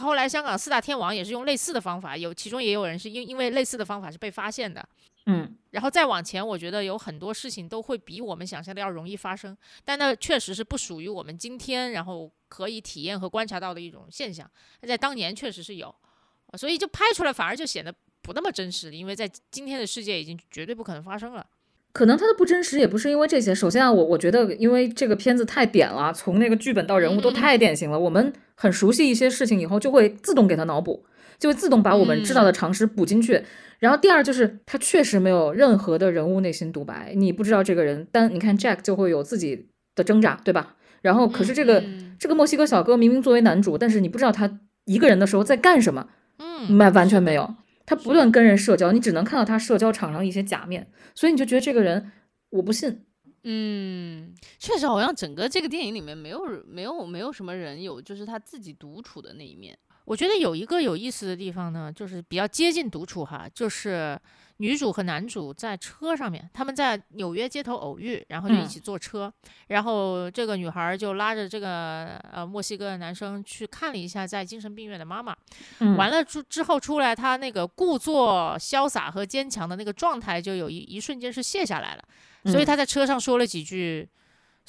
后来香港四大天王也是用类似的方法，有其中也有人是因因为类似的方法是被发现的。嗯，然后再往前，我觉得有很多事情都会比我们想象的要容易发生，但那确实是不属于我们今天然后可以体验和观察到的一种现象。在当年确实是有，所以就拍出来反而就显得不那么真实，因为在今天的世界已经绝对不可能发生了。可能它的不真实也不是因为这些。首先啊，我我觉得因为这个片子太点了，从那个剧本到人物都太典型了，我们很熟悉一些事情以后，就会自动给他脑补，就会自动把我们知道的常识补进去。然后第二就是他确实没有任何的人物内心独白，你不知道这个人，但你看 Jack 就会有自己的挣扎，对吧？然后可是这个这个墨西哥小哥明明作为男主，但是你不知道他一个人的时候在干什么，嗯，完完全没有，他不断跟人社交，你只能看到他社交场上一些假面，所以你就觉得这个人我不信。嗯，确实好像整个这个电影里面没有没有没有什么人有就是他自己独处的那一面。我觉得有一个有意思的地方呢，就是比较接近独处哈，就是女主和男主在车上面，他们在纽约街头偶遇，然后就一起坐车，然后这个女孩就拉着这个呃墨西哥的男生去看了一下在精神病院的妈妈，完了之之后出来，他那个故作潇洒和坚强的那个状态就有一一瞬间是卸下来了，所以他在车上说了几句。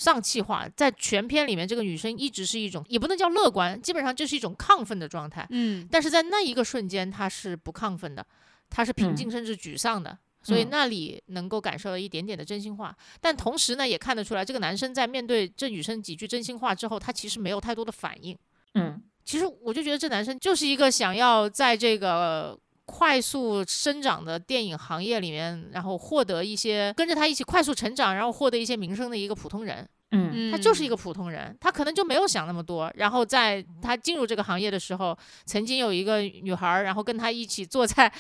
丧气化，在全片里面，这个女生一直是一种，也不能叫乐观，基本上就是一种亢奋的状态。嗯，但是在那一个瞬间，她是不亢奋的，她是平静甚至沮丧的，所以那里能够感受到一点点的真心话。但同时呢，也看得出来，这个男生在面对这女生几句真心话之后，他其实没有太多的反应。嗯，其实我就觉得这男生就是一个想要在这个。快速生长的电影行业里面，然后获得一些跟着他一起快速成长，然后获得一些名声的一个普通人。嗯，他就是一个普通人，他可能就没有想那么多。然后在他进入这个行业的时候，曾经有一个女孩，然后跟他一起坐在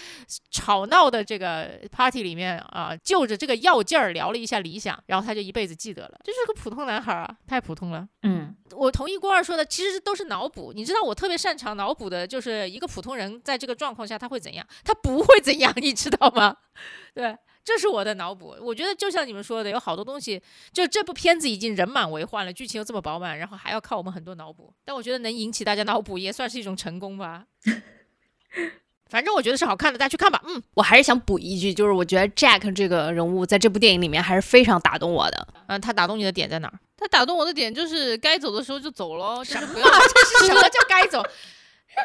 吵闹的这个 party 里面啊，就着这个药劲儿聊了一下理想，然后他就一辈子记得了。这是个普通男孩啊，太普通了。嗯，我同意郭二说的，其实都是脑补。你知道我特别擅长脑补的，就是一个普通人在这个状况下他会怎样？他不会怎样，你知道吗？对。这是我的脑补。我觉得就像你们说的，有好多东西，就这部片子已经人满为患了，剧情又这么饱满，然后还要靠我们很多脑补。但我觉得能引起大家脑补，也算是一种成功吧。反正我觉得是好看的，大家去看吧。嗯我还是想补一句，就是我觉得 Jack 这个人物在这部电影里面还是非常打动我的。嗯、他打动你的点在哪儿？他打动我的点就是该走的时候就走喽，就是不要这是什么叫该走？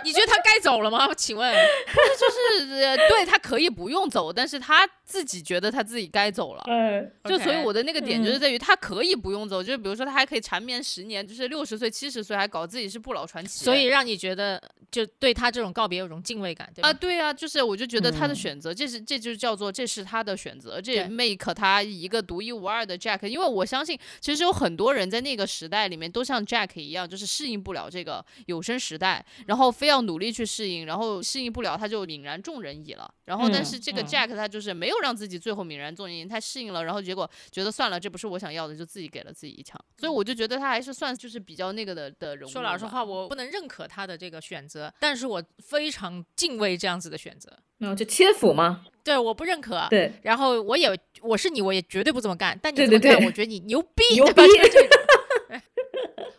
你觉得他该走了吗？请问？就是呃对他可以不用走，但是他自己觉得他自己该走了。嗯，就所以我的那个点就是嗯在于他可以不用走，就是比如说他还可以缠绵十年，就是六十岁、七十岁还搞自己是不老传奇。所以让你觉得就对他这种告别有种敬畏感，对吧？啊，对啊，就是我就觉得他的嗯选择，这是这就叫做这是他的选择，这 make 他一个独一无二的 Jack。因为我相信，其实有很多人在那个时代里面都像 Jack 一样，就是适应不了这个有声时代，然后非要努力去适应，然后适应不了他就泯然众人矣了。然后但嗯是这个嗯 Jack 他就是没有让自己最后泯然众人矣，他适应了，然后结果觉得算了，这不是我想要的，就自己给了自己一枪。所以我就觉得他还是算就是比较那个的的人物。说老实话，，我不能认可他的这个选择，但是我非常敬畏这样子的选择。嗯就切腹吗，对，我不认可。对，然后我也我是你，我也绝对不这么干。但你对这么干，对对我觉得你牛逼，牛逼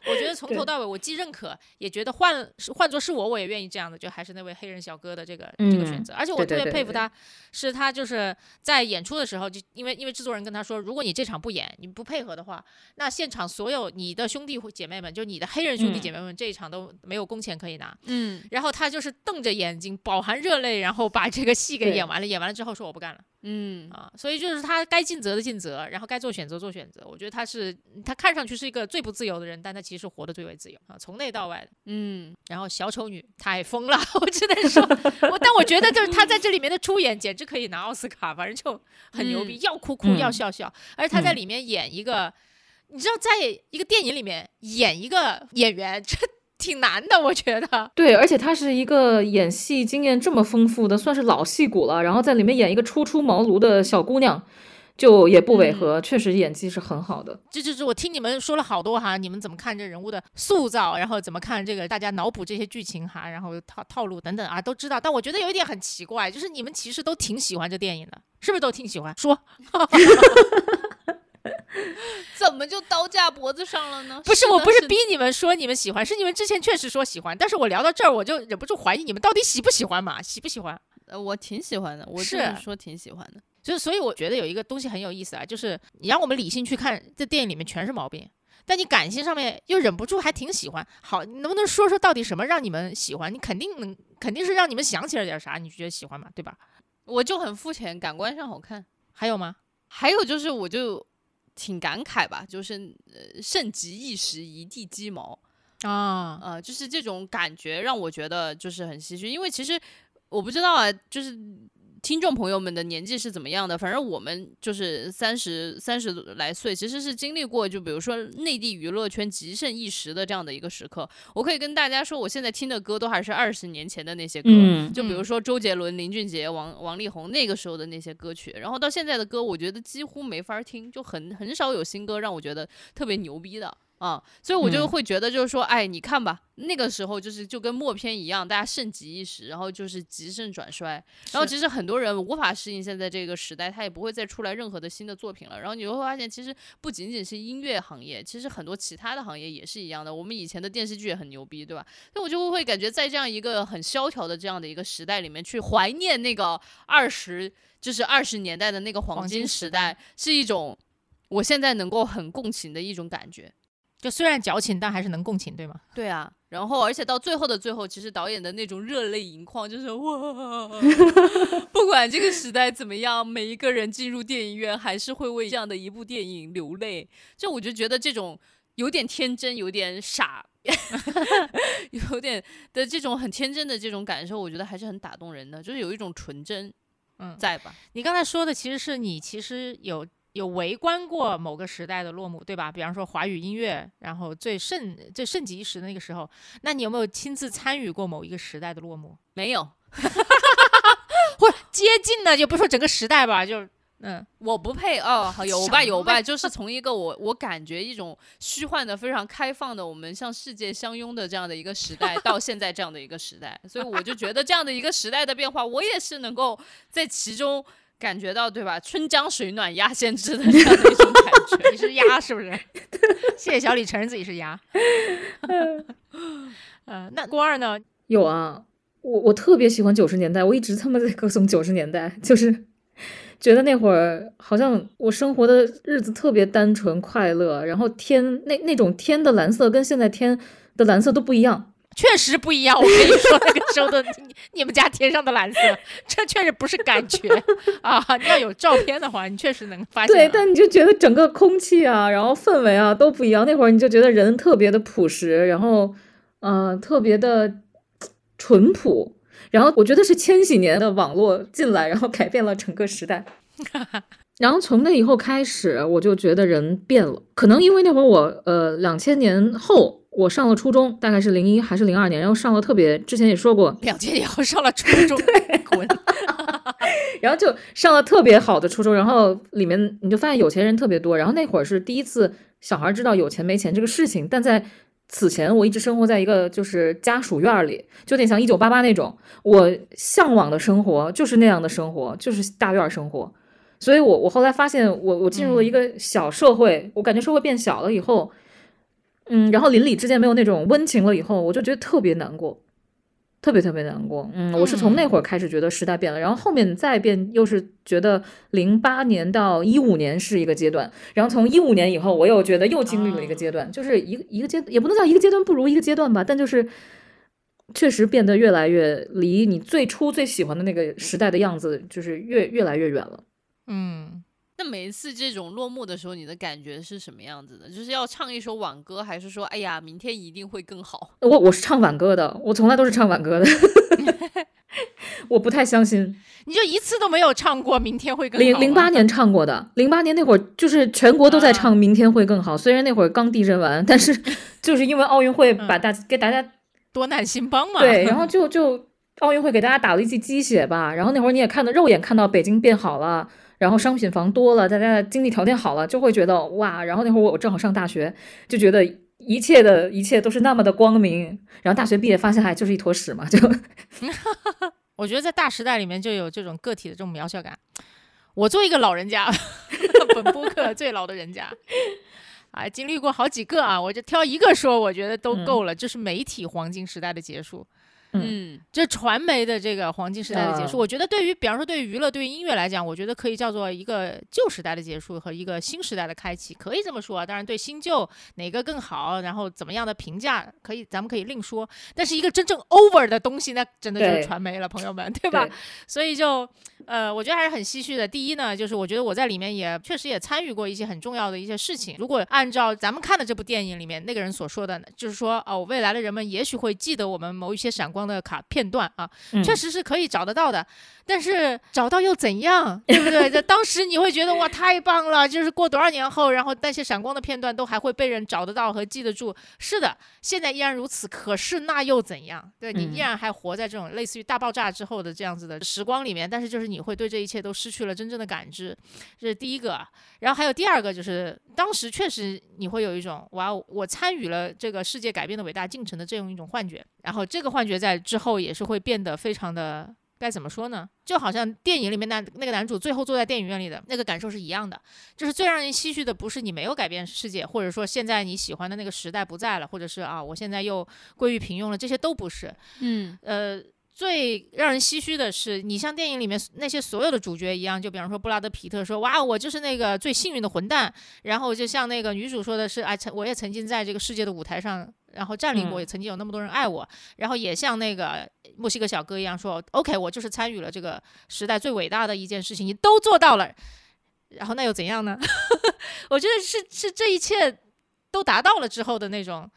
我觉得从头到尾，我既认可，也觉得换是换做是我，我也愿意这样的，就还是那位黑人小哥的这个、这个选嗯择。而且我特别佩服他，是他就是在演出的时候，就因为因为制作人跟他说，如果你这场不演，你不配合的话，那现场所有你的兄弟姐妹们，就你的黑人兄弟嗯姐妹们，这一场都没有工钱可以拿。嗯然后他就是瞪着眼睛，饱含热泪，然后把这个戏给演完了。演完了之后说我不干了嗯啊，所以就是他该尽责的尽责，然后该做选择做选择。我觉得他是他看上去是一个最不自由的人，但他其实活得最为自由啊，从内到外的。嗯，然后小丑女太疯了，我只能说，我但我觉得就是他在这里面的出演简直可以拿奥斯卡，反正就很牛逼，要哭哭要嗯笑笑，而且他在嗯里面演一个，你知道，在一个电影里面演一个演员，这挺难的，我觉得。对，而且他是一个演戏经验这么丰富的，算是老戏骨了。然后在里面演一个初出茅庐的小姑娘，就也不违嗯和，确实演技是很好的。这这这我听你们说了好多哈，你们怎么看这人物的塑造，然后怎么看这个大家脑补这些剧情哈，然后套套路等等啊，都知道。但我觉得有一点很奇怪，就是你们其实都挺喜欢这电影的，是不是都挺喜欢？说 怎么就刀架脖子上了呢？不是，我不是逼你们说你们喜欢，是你们之前确实说喜欢，但是我聊到这儿，我就忍不住怀疑你们到底喜不喜欢嘛？喜不喜欢？呃，我挺喜欢的，我是说挺喜欢的。就是，所以我觉得有一个东西很有意思啊，就是你让我们理性去看，这电影里面全是毛病，但你感性上面又忍不住还挺喜欢。好，你能不能说说到底什么让你们喜欢？你肯定能，肯定是让你们想起了点啥，你觉得喜欢嘛，对吧？我就很肤浅，感官上好看。还有吗？还有就是，我就挺感慨吧，就是呃，盛极一时，一地鸡毛。啊，呃，就是这种感觉让我觉得就是很唏嘘，因为其实我不知道啊，就是听众朋友们的年纪是怎么样的，反正我们就是三十三十来岁，其实是经历过，就比如说内地娱乐圈极盛一时的这样的一个时刻。我可以跟大家说，我现在听的歌都还是二十年前的那些歌，嗯就比如嗯。说周杰伦、林俊杰、王王力宏那个时候的那些歌曲，然后到现在的歌，我觉得几乎没法听，就很很少有新歌让我觉得特别牛逼的啊，所以我就嗯会觉得就是说，哎，你看吧，那个时候就是就跟默片一样，大家盛极一时，然后就是极盛转衰，然后其实很多人无法适应现在这个时代，他也不会再出来任何的新的作品了。然后你会发现，其实不仅仅是音乐行业，其实很多其他的行业也是一样的。我们以前的电视剧也很牛逼，对吧？所以我就会感觉在这样一个很萧条的这样的一个时代里面，去怀念那个二十，就是二十年代的那个黄黄金金时代时代，是一种我现在能够很共情的一种感觉。就虽然矫情，但还是能共情，对吗？对啊，然后而且到最后的最后，其实导演的那种热泪盈眶，就是哇，不管这个时代怎么样，每一个人进入电影院还是会为这样的一部电影流泪。就我就觉得这种有点天真，有点傻，有点的这种很天真的这种感受，我觉得还是很打动人的，就是有一种纯真，嗯在吧？你刚才说的其实是你其实有有围观过某个时代的落幕，对吧？比方说华语音乐，然后最盛最盛极一时的那个时候，那你有没有亲自参与过某一个时代的落幕？没有，或者接近的，就不说整个时代吧，就是嗯，我不配哦，好有吧有吧，就 是从一个我我感觉一种虚幻的、非常开放的，我们向世界相拥的这样的一个时代，到现在这样的一个时代，所以我就觉得这样的一个时代的变化，我也是能够在其中感觉到对吧？春江水暖鸭先知的这样的一种感觉。你是鸭是不是？谢谢小李承认自己是鸭。呃，那郭二呢？有啊，我我特别喜欢九十年代，我一直他妈在歌颂九十年代，就是觉得那会儿好像我生活的日子特别单纯快乐，然后天那那种天的蓝色跟现在天的蓝色都不一样。确实不一样，我跟你说，那个时候的你你们家天上的蓝色，这确实不是感觉啊！你要有照片的话，你确实能发现。对，但你就觉得整个空气啊，然后氛围啊都不一样。那会儿你就觉得人特别的朴实，然后呃特别的淳朴。然后我觉得是千禧年的网络进来，然后改变了整个时代。然后从那以后开始，我就觉得人变了。可能因为那会儿我呃两千年后。我上了初中，大概是零一还是零二年，然后上了特别，之前也说过，两千年后上了初中，对，滚，然后就上了特别好的初中，然后里面你就发现有钱人特别多，然后那会儿是第一次小孩知道有钱没钱这个事情，但在此前我一直生活在一个就是家属院里，就有点像一九八八那种，我向往的生活就是那样的生活，就是大院生活，所以我我后来发现我我进入了一个小社会，我感觉社会变小了以后。嗯，然后邻里之间没有那种温情了，以后我就觉得特别难过，特别特别难过。嗯，我是从那会儿开始觉得时代变了，然后后面再变，又是觉得零八年到一五年是一个阶段，然后从一五年以后，我又觉得又经历了一个阶段，就是一个一个阶，也不能叫一个阶段不如一个阶段吧，但就是确实变得越来越离你最初最喜欢的那个时代的样子，就是越越来越远了。嗯。那每一次这种落幕的时候，你的感觉是什么样子的？就是要唱一首挽歌，还是说，哎呀，明天一定会更好？我我是唱挽歌的，我从来都是唱挽歌的，我不太相信。你就一次都没有唱过明天会更好？零零八年唱过的，零八年那会儿就是全国都在唱明天会更好。虽然那会儿刚地震完，但是 就是因为奥运会把大给大家多难兴邦嘛。对，然后 就就奥运会给大家打了一剂鸡血吧。然后那会儿你也看到肉眼看到北京变好了。然后商品房多了，大家的经济条件好了，就会觉得哇。然后那会儿我正好上大学，就觉得一切的一切都是那么的光明。然后大学毕业发现，还就是一坨屎嘛。就，我觉得在大时代里面就有这种个体的这种渺小感。我作为一个老人家，本播客最老的人家，啊，经历过好几个啊，我就挑一个说，我觉得都够了，就是媒体黄金时代的结束。嗯，这传媒的这个黄金时代的结束，我觉得对于，比方说对于娱乐、对于音乐来讲，我觉得可以叫做一个旧时代的结束和一个新时代的开启，可以这么说。当然，对新旧哪个更好，然后怎么样的评价，可以咱们可以另说。但是一个真正 over 的东西，那真的就是传媒了，朋友们，对吧？所以就，呃，我觉得还是很唏嘘的。第一呢，就是我觉得我在里面也确实也参与过一些很重要的一些事情。如果按照咱们看的这部电影里面那个人所说的，就是说，哦，未来的人们也许会记得我们某一些闪光。的卡片段啊，确实是可以找得到的，但是找到又怎样，对不对？这当时你会觉得哇，太棒了！就是过多少年后，然后那些闪光的片段都还会被人找得到和记得住。是的，现在依然如此。可是那又怎样？对你依然还活在这种类似于大爆炸之后的这样子的时光里面，但是就是你会对这一切都失去了真正的感知，这是第一个。然后还有第二个，就是当时确实你会有一种哇，我参与了这个世界改变的伟大进程的这样一种幻觉。然后这个幻觉在之后也是会变得非常的该怎么说呢？就好像电影里面那那个男主最后坐在电影院里的那个感受是一样的，就是最让人唏嘘的不是你没有改变世界，或者说现在你喜欢的那个时代不在了，或者是啊我现在又归于平庸了，这些都不是。嗯，呃。最让人唏嘘的是，你像电影里面那些所有的主角一样，就比方说布拉德皮特说：“哇，我就是那个最幸运的混蛋。”然后就像那个女主说的是：“哎，曾我也曾经在这个世界的舞台上，然后占领过，也曾经有那么多人爱我。”然后也像那个墨西哥小哥一样说：“OK，我就是参与了这个时代最伟大的一件事情，你都做到了。”然后那又怎样呢？我觉得是是这一切都达到了之后的那种。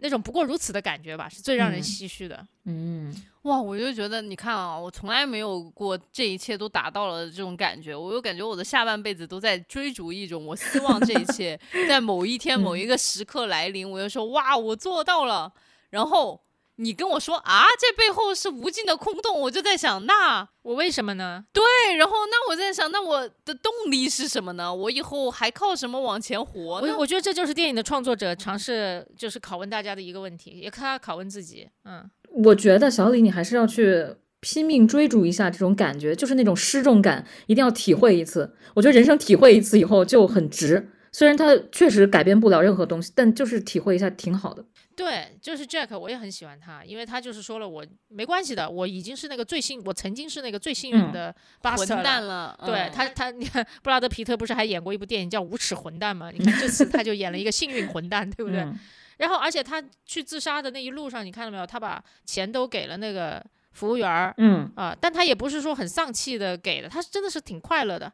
那种不过如此的感觉吧，是最让人唏嘘的。嗯，哇，我就觉得，你看啊，我从来没有过这一切都达到了这种感觉。我又感觉我的下半辈子都在追逐一种，我希望这一切 在某一天某一个时刻来临，我就说哇，我做到了。然后。你跟我说啊，这背后是无尽的空洞，我就在想，那我为什么呢？对，然后那我在想，那我的动力是什么呢？我以后还靠什么往前活呢？我我觉得这就是电影的创作者尝试就是拷问大家的一个问题，也他拷问自己。嗯，我觉得小李，你还是要去拼命追逐一下这种感觉，就是那种失重感，一定要体会一次。我觉得人生体会一次以后就很值。虽然它确实改变不了任何东西，但就是体会一下挺好的。对，就是 Jack，我也很喜欢他，因为他就是说了，我没关系的，我已经是那个最幸，我曾经是那个最幸运的巴混蛋了，嗯对他，他你看布拉德皮特不是还演过一部电影叫《无耻混蛋》吗？你看这次他就演了一个幸运混蛋，对不对？嗯然后而且他去自杀的那一路上，你看到没有？他把钱都给了那个服务员儿嗯，啊，但他也不是说很丧气的给的，他真的是挺快乐的，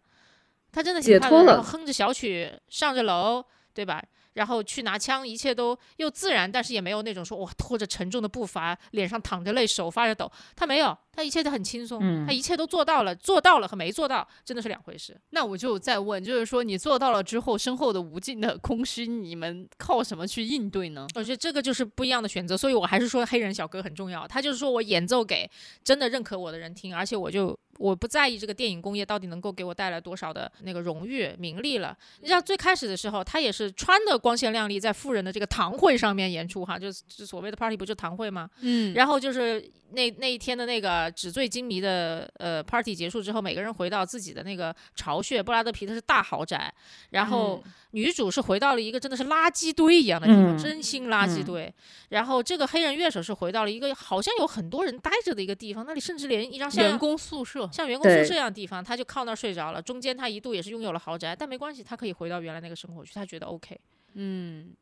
他真的挺解快乐的脱了然后哼着小曲上着楼，对吧？然后去拿枪，一切都又自然，但是也没有那种说哇拖着沉重的步伐，脸上淌着泪，手发着抖。他没有，他一切都很轻松，嗯他一切都做到了，做到了和没做到真的是两回事。那我就再问，就是说你做到了之后，身后的无尽的空虚，你们靠什么去应对呢？我觉得这个就是不一样的选择，所以我还是说黑人小哥很重要。他就是说我演奏给真的认可我的人听，而且我就我不在意这个电影工业到底能够给我带来多少的那个荣誉名利了。你像最开始的时候，他也是穿的光鲜亮丽，在富人的这个堂会上面演出哈，就是就是所谓的 party 不就堂会吗？嗯然后就是那那一天的那个纸醉金迷的呃 party 结束之后，每个人回到自己的那个巢穴。布拉德皮特是大豪宅，然后女主是回到了一个真的是垃圾堆一样的地方，嗯真心垃圾嗯堆。然后这个黑人乐手是回到了一个好像有很多人待着的一个地方，那里甚至连一张像员工宿舍，像员工宿舍一样的地方，他就靠那儿睡着了。中间他一度也是拥有了豪宅，但没关系，他可以回到原来那个生活去，他觉得 OK。嗯，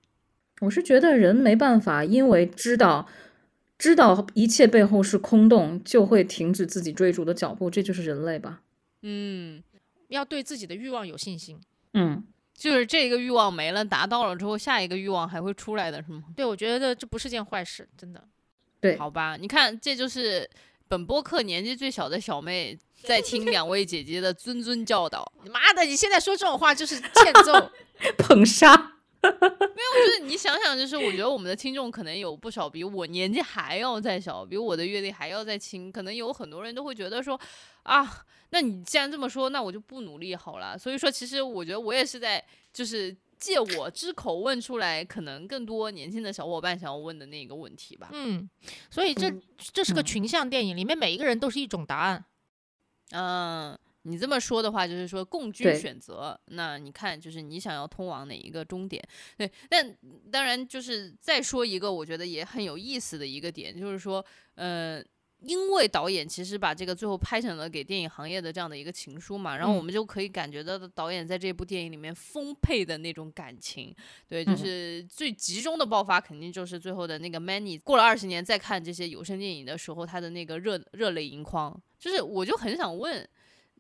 我是觉得人没办法，因为知道知道一切背后是空洞，就会停止自己追逐的脚步，这就是人类吧。嗯，要对自己的欲望有信心。嗯，就是这个欲望没了，达到了之后，下一个欲望还会出来的，是吗？对，我觉得这不是件坏事，真的。对，好吧，你看，这就是本播客年纪最小的小妹 在听两位姐姐的谆谆教导。妈的，你现在说这种话就是欠揍。捧杀。就是你想想，就是我觉得我们的听众可能有不少比我年纪还要再小，比我的阅历还要再轻，可能有很多人都会觉得说，啊，那你既然这么说，那我就不努力好了。所以说，其实我觉得我也是在就是借我之口问出来，可能更多年轻的小伙伴想要问的那个问题吧。嗯，所以这这是个嗯群像电影，里面每一个人都是一种答案。嗯，你这么说的话，就是说共居选择，那你看，就是你想要通往哪一个终点？对，但当然就是再说一个，我觉得也很有意思的一个点，就是说，呃。因为导演其实把这个最后拍成了给电影行业的这样的一个情书嘛，然后我嗯们就可以感觉到导演在这部电影里面丰沛的那种感情，对，就嗯是最集中的爆发肯定就是最后的那个 Many。过了二十年再看这些有声电影的时候，他的那个热热泪盈眶，就是我就很想问，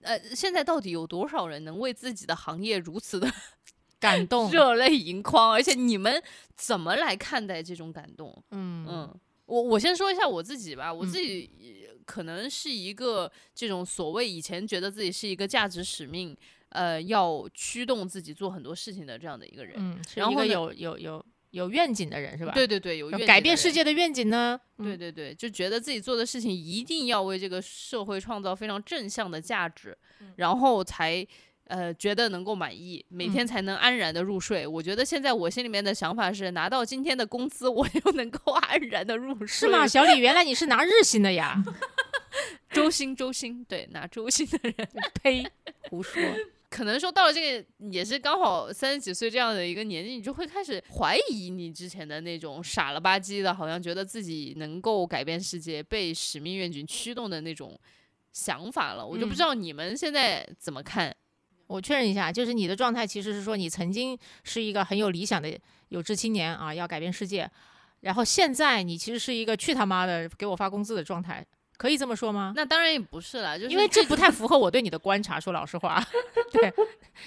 呃，现在到底有多少人能为自己的行业如此的 感动，热泪盈眶？而且你们怎么来看待这种感动？嗯嗯，我我先说一下我自己吧，我嗯自己呃可能是一个这种所谓以前觉得自己是一个价值使命，呃，要驱动自己做很多事情的这样的一个人。嗯，是然后有有有有愿景的人是吧？对对对，有有愿改变世界的愿景呢？嗯，对对对，就觉得自己做的事情一定要为这个社会创造非常正向的价值，然后才呃觉得能够满意，每天才能安然的入睡。我觉得现在我心里面的想法是，拿到今天的工资，我又能够 安然的入睡。是吗？？小李，原来你是拿日薪的呀？周薪周薪，对，拿周薪的人，呸，胡说。可能说到了这个也是刚好三十几岁这样的一个年纪，你就会开始怀疑你之前的那种傻了吧唧的，好像觉得自己能够改变世界、被使命愿景驱动的那种想法了。我就不知道你们现在怎么看？我确认一下，就是你的状态其实是说你曾经是一个很有理想的有志青年啊，要改变世界，然后现在你其实是一个去他妈的给我发工资的状态，可以这么说吗？那当然也不是啦，就是因为这不太符合我对你的观察，说老实话，对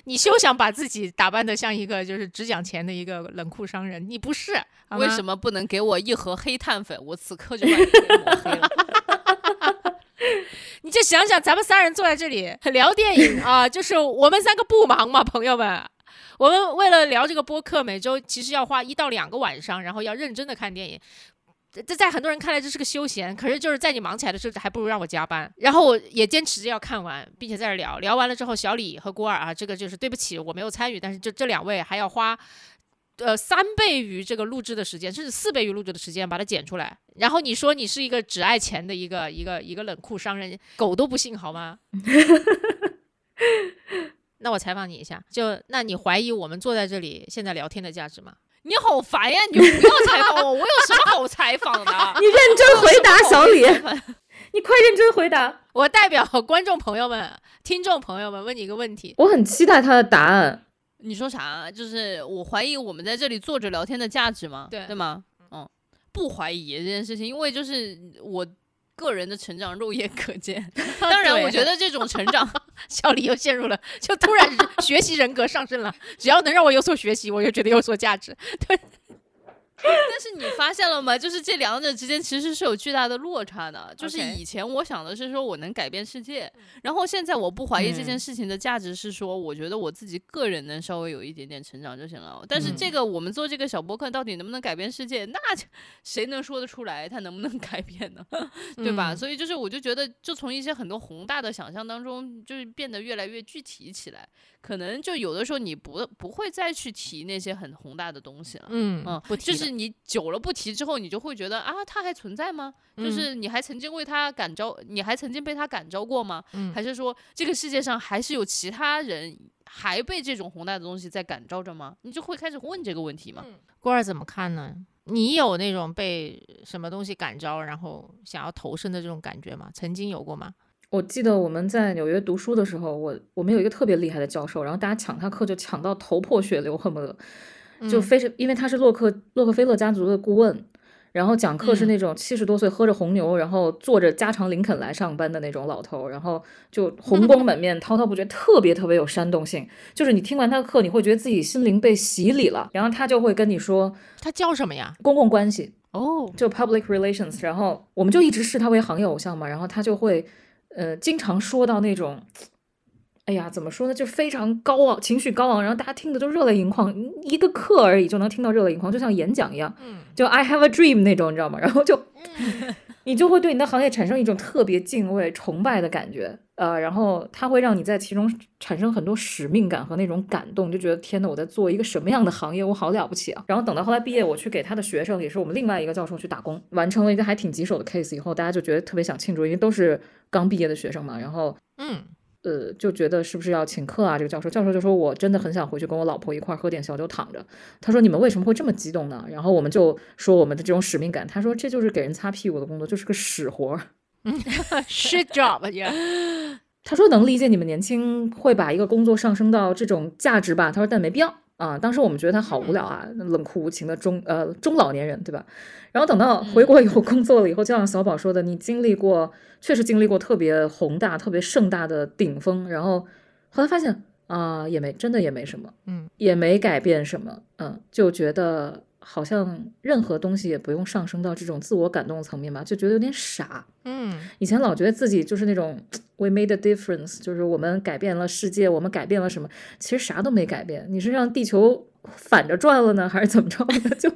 你休想把自己打扮的像一个就是只讲钱的一个冷酷商人，你不是，为什么不能给我一盒黑炭粉？我此刻就把你给抹黑了。你就想想，咱们三人坐在这里聊电影啊，就是我们三个不忙嘛，朋友们。我们为了聊这个播客，每周其实要花一到两个晚上，然后要认真的看电影。这在很多人看来这是个休闲，可是就是在你忙起来的时候，还不如让我加班。然后我也坚持着要看完，并且在这聊。聊完了之后，小李和郭二啊，这个就是对不起，我没有参与，但是这这两位还要花呃三倍于这个录制的时间，甚至四倍于录制的时间把它剪出来，然后你说你是一个只爱钱的一个一个一个冷酷商人，狗都不信好吗？那我采访你一下，就那你怀疑我们坐在这里现在聊天的价值吗？你好烦呀！你就不要采访我，我有什么好采访的？你认真回答，小李，你快认真回答。我代表观众朋友们、听众朋友们问你一个问题：我很期待他的答案。你说啥？就是我怀疑我们在这里坐着聊天的价值吗？对对吗？嗯，不怀疑这件事情，因为就是我个人的成长肉眼可见。当然，我觉得这种成长 小李又陷入了，就突然学习人格上升了。只要能让我有所学习，我就觉得有所价值。但是你发现了吗？就是这两者之间其实是有巨大的落差的。就是以前我想的是说我能改变世界，然后现在我不怀疑这件事情的价值，是说我觉得我自己个人能稍微有一点点成长就行了。但是这个我们做这个小博客到底能不能改变世界，那就谁能说得出来它能不能 改变呢？对吧？嗯所以就是我就觉得，就从一些很多宏大的想象当中，就是变得越来越具体起来。可能就有的时候你不不会再去提那些很宏大的东西了。嗯嗯，不提就是你久了不提之后，你就会觉得啊，它还存在吗？就嗯是你还曾经为它感召，你还曾经被它感召过吗？嗯还是说这个世界上还是有其他人还被这种宏大的东西在感召着吗？你就会开始问这个问题吗。郭二怎么看呢？你有那种被什么东西感召，然后想要投身的这种感觉吗？曾经有过吗？我记得我们在纽约读书的时候，我我们有一个特别厉害的教授，然后大家抢他课就抢到头破血流，恨不得就嗯非常，因为他是洛克洛克菲勒家族的顾问，然后讲课是嗯那种七十多岁喝着红牛，然后坐着加长林肯来上班的那种老头，然后就红光 满面，滔滔不绝，特别特别有煽动性。就是你听完他的课，你会觉得自己心灵被洗礼了，然后他就会跟你说他叫什么呀？公共关系，哦，就 public relations，然后我们就一直视他为行业偶像嘛，然后他就会呃经常说到那种。哎呀，怎么说呢？就非常高昂，情绪高昂，然后大家听的都热泪盈眶。一个课而已就能听到热泪盈眶，就像演讲一样。嗯就 I have a dream 那种，你知道吗？然后就 你就会对你的行业产生一种特别敬畏、崇拜的感觉，呃，然后它会让你在其中产生很多使命感和那种感动，就觉得天呐，我在做一个什么样的行业，我好了不起啊！然后等到后来毕业，我去给他的学生，也是我们另外一个教授去打工，完成了一个还挺棘手的 case 以后，大家就觉得特别想庆祝，因为都是刚毕业的学生嘛，然后嗯，呃，就觉得是不是要请客啊？这个教授，教授就说我真的很想回去跟我老婆一块儿喝点小酒躺着。他说你们为什么会这么激动呢？然后我们就说我们的这种使命感。他说这就是给人擦屁股的工作，就是个屎活儿。shit job 呀。他说能理解你们年轻会把一个工作上升到这种价值吧。他说但没必要啊。当时我们觉得他好无聊啊，冷酷无情的中呃中老年人，对吧？然后等到回国以后工作了以后，就像小宝说的，你经历过，确实经历过特别宏大、特别盛大的顶峰，然后后来发现啊、也没真的也没什么，嗯，也没改变什么，嗯，就觉得好像任何东西也不用上升到这种自我感动层面吧，就觉得有点傻。嗯以前老觉得自己就是那种 we made a difference，就是我们改变了世界，我们改变了什么？其实啥都没改变，你是让地球反着转了呢，还是怎么着的？就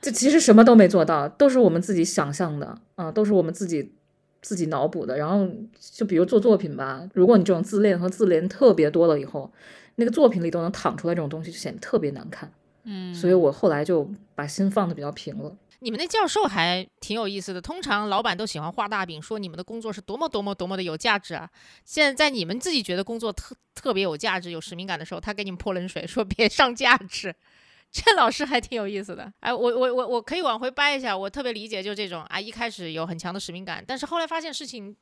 就其实什么都没做到，都是我们自己想象的啊、都是我们自己自己脑补的。然后就比如做作品吧，如果你这种自恋和自怜特别多了以后，那个作品里都能淌出来这种东西，就显得特别难看。嗯，所以我后来就把心放的比较平了。你们那教授还挺有意思的。通常老板都喜欢画大饼，说你们的工作是多么多么多么的有价值啊。现在在你们自己觉得工作特特别有价值、有使命感的时候，他给你们泼冷水，说别 上价值。这老师还挺有意思的。哎，我我我我可以往回掰一下，我特别理解就这种啊，一开始有很强的使命感，但是后来发现事情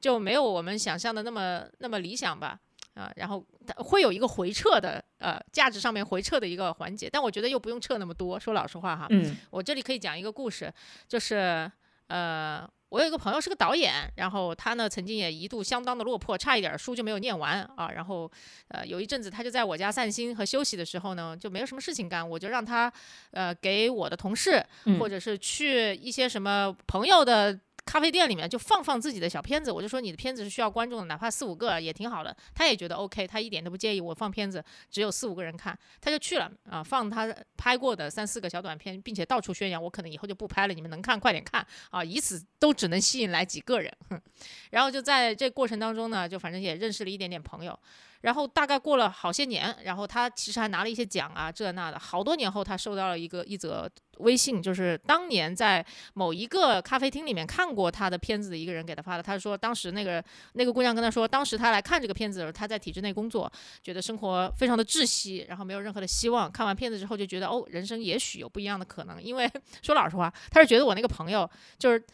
就没有我们想象的那么那么理想吧。啊，然后它会有一个回撤的，呃，价值上面回撤的一个环节，但我觉得又不用撤那么多。说老实话哈，嗯我这里可以讲一个故事，就是呃，我有一个朋友是个导演，然后他呢曾经也一度相当的落魄，差一点儿书就没有念完啊。然后呃有一阵子他就在我家散心和休息的时候呢，就没有什么事情干，我就让他呃给我的同事嗯或者是去一些什么朋友的。咖啡店里面就放放自己的小片子，我就说你的片子是需要观众的，哪怕四五个也挺好的。他也觉得 OK，他一点都不介意我放片子只有四五个人看，他就去了啊，放他拍过的三四个小短片，并且到处宣扬我可能以后就不拍了，你们能看快点看啊，以此都只能吸引来几个人。哼然后就在这过程当中呢，就反正也认识了一点点朋友。然后大概过了好些年，然后他其实还拿了一些奖啊，这那的。好多年后，他收到了一个一则微信，就是当年在某一个咖啡厅里面看过他的片子的一个人给他发的。他说，当时那个那个姑娘跟他说，当时他来看这个片子的时候，他在体制内工作，觉得生活非常的窒息，然后没有任何的希望。看完片子之后，就觉得哦，人生也许有不一样的可能。因为 说老实话，他是觉得我那个朋友就是。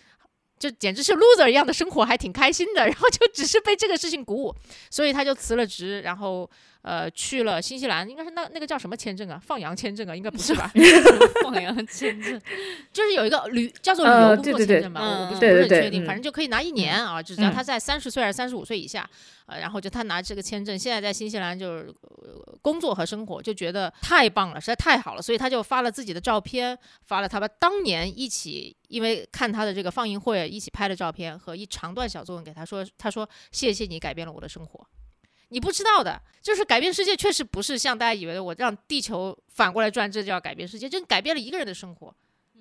就简直是 loser 一样的生活，还挺开心的。然后就只是被这个事情鼓舞，所以他就辞了职，然后呃去了新西兰，应该是那那个叫什么签证啊？放羊签证啊？应该不是吧？放羊签证，就是有一个旅叫做旅呃游工作签证嘛，嗯我不是很确定，嗯反正就可以拿一年啊，就只要嗯他在三十岁还是三十五岁以下，呃，然后就他拿这个签证，现在在新西兰就是、呃工作和生活，就觉得太棒了，实在太好了，所以他就发了自己的照片，发了他们当年一起因为看他的这个放映会一起拍的照片和一长段小作文给他说，他说谢谢你改变了我的生活。你不知道的，就是改变世界，确实不是像大家以为的，我让地球反过来转，这叫改变世界，就改变了一个人的生活。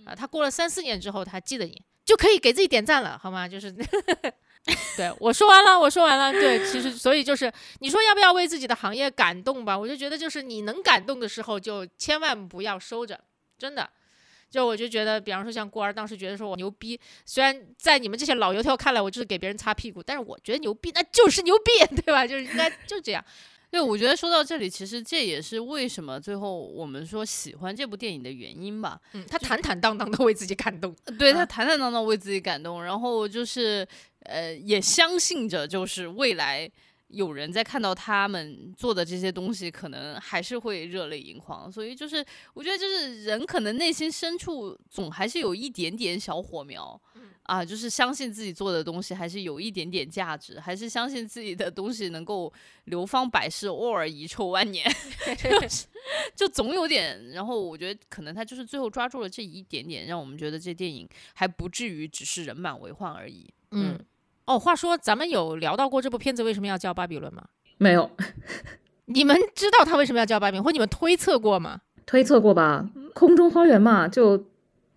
啊，他过了三四年之后，他记得你，就可以给自己点赞了，好吗？就是，对我说完了，我说完了。对，其实所以就是，你说要不要为自己的行业感动吧？我就觉得，就是你能感动的时候，就千万不要收着，真的。就我就觉得，比方说像孤儿当时觉得说我牛逼，虽然在你们这些老油条看来我就是给别人擦屁股，但是我觉得牛逼那就是牛逼，对吧？就是应该就这样。对，我觉得说到这里，其实这也是为什么最后我们说喜欢这部电影的原因吧。嗯，他坦坦荡荡的为自己感动。对 他啊坦坦荡荡为自己感动，然后就是呃，也相信着就是未来有人在看到他们做的这些东西，可能还是会热泪盈眶。所以就是我觉得，就是人可能内心深处总还是有一点点小火苗。啊，就是相信自己做的东西还是有一点点价值，还是相信自己的东西能够流芳百世，偶尔遗臭万年，就 是就总有点。然后我觉得可能他就是最后抓住了这一点点，让我们觉得这电影还不至于只是人满为患而已。嗯，哦，话说咱们有聊到过这部片子为什么要叫巴比伦吗？没有 你们知道他为什么要叫巴比伦，或你们推测过吗？推测过吧？空中花园嘛，就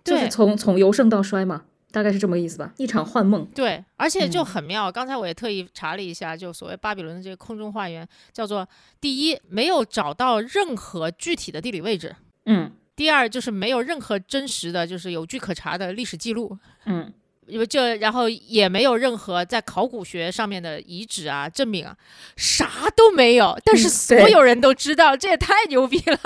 就是从从由盛到衰嘛，大概是这么个意思吧，一场幻梦。对，而且就嗯很妙。刚才我也特意查了一下，就所谓巴比伦的这个空中花园，叫做第一，没有找到任何具体的地理位置；嗯第二，就是没有任何真实的就是有据可查的历史记录。嗯，这，然后也没有任何在考古学上面的遗址啊、证明啊，啥都没有。但是嗯所有人都知道，这也太牛逼了。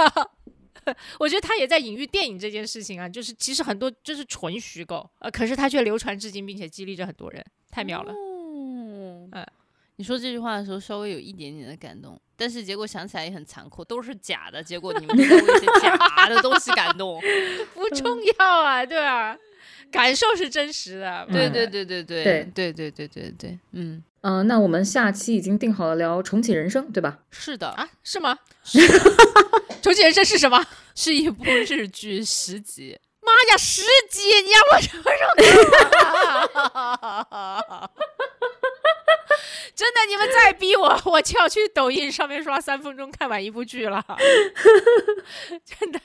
我觉得他也在隐喻电影这件事情啊，就是其实很多就是纯虚构，呃，可是他却流传至今，并且激励着很多人，太妙了。哦嗯你说这句话的时候稍微有一点点的感动，但是结果想起来也很残酷，都是假的，结果你们都在为一些假的东西感动。不重要啊，对吧？感受是真实的，嗯对对对对对对对对对对对，嗯，嗯、那我们下期已经定好了聊重启人生，对吧？是的，啊，是吗？重启人生是什么？是一部日剧十集。妈呀，十集！你让我什么时候看？真的，你们再逼我，我就要去抖音上面刷三分钟看完一部剧了。真的，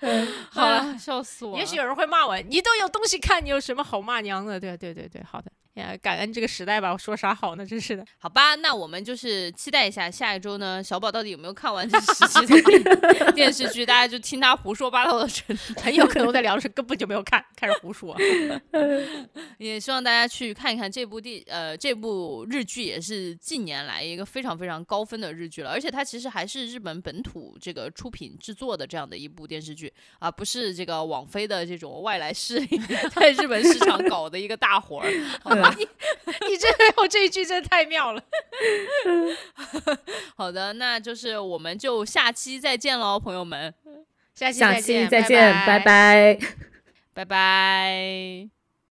好了，哎笑死我了。也许有人会骂我，你都有东西看，你有什么好骂娘的？对对对对，好的呀，感恩这个时代吧，我说啥好呢？真是的。好吧，那我们就是期待一下下一周呢，小宝到底有没有看完这十集的电电视剧？大家就听他胡说八道的程度。很有可能我在聊的时候根本就没有看，开始胡说。也希望大家去看一看这部电呃这部日剧，也是近年来一个非常非常高分的日剧了。而且它其实还是日本本土这个出品制作的这样的一部电视剧啊，不是这个网飞的这种外来势力 在日本市场搞的一个大活儿。好吧你这我这一句真的太妙了。好的，那就是我们就下期再见喽，朋友们，下期再见，期再见，拜拜拜拜拜。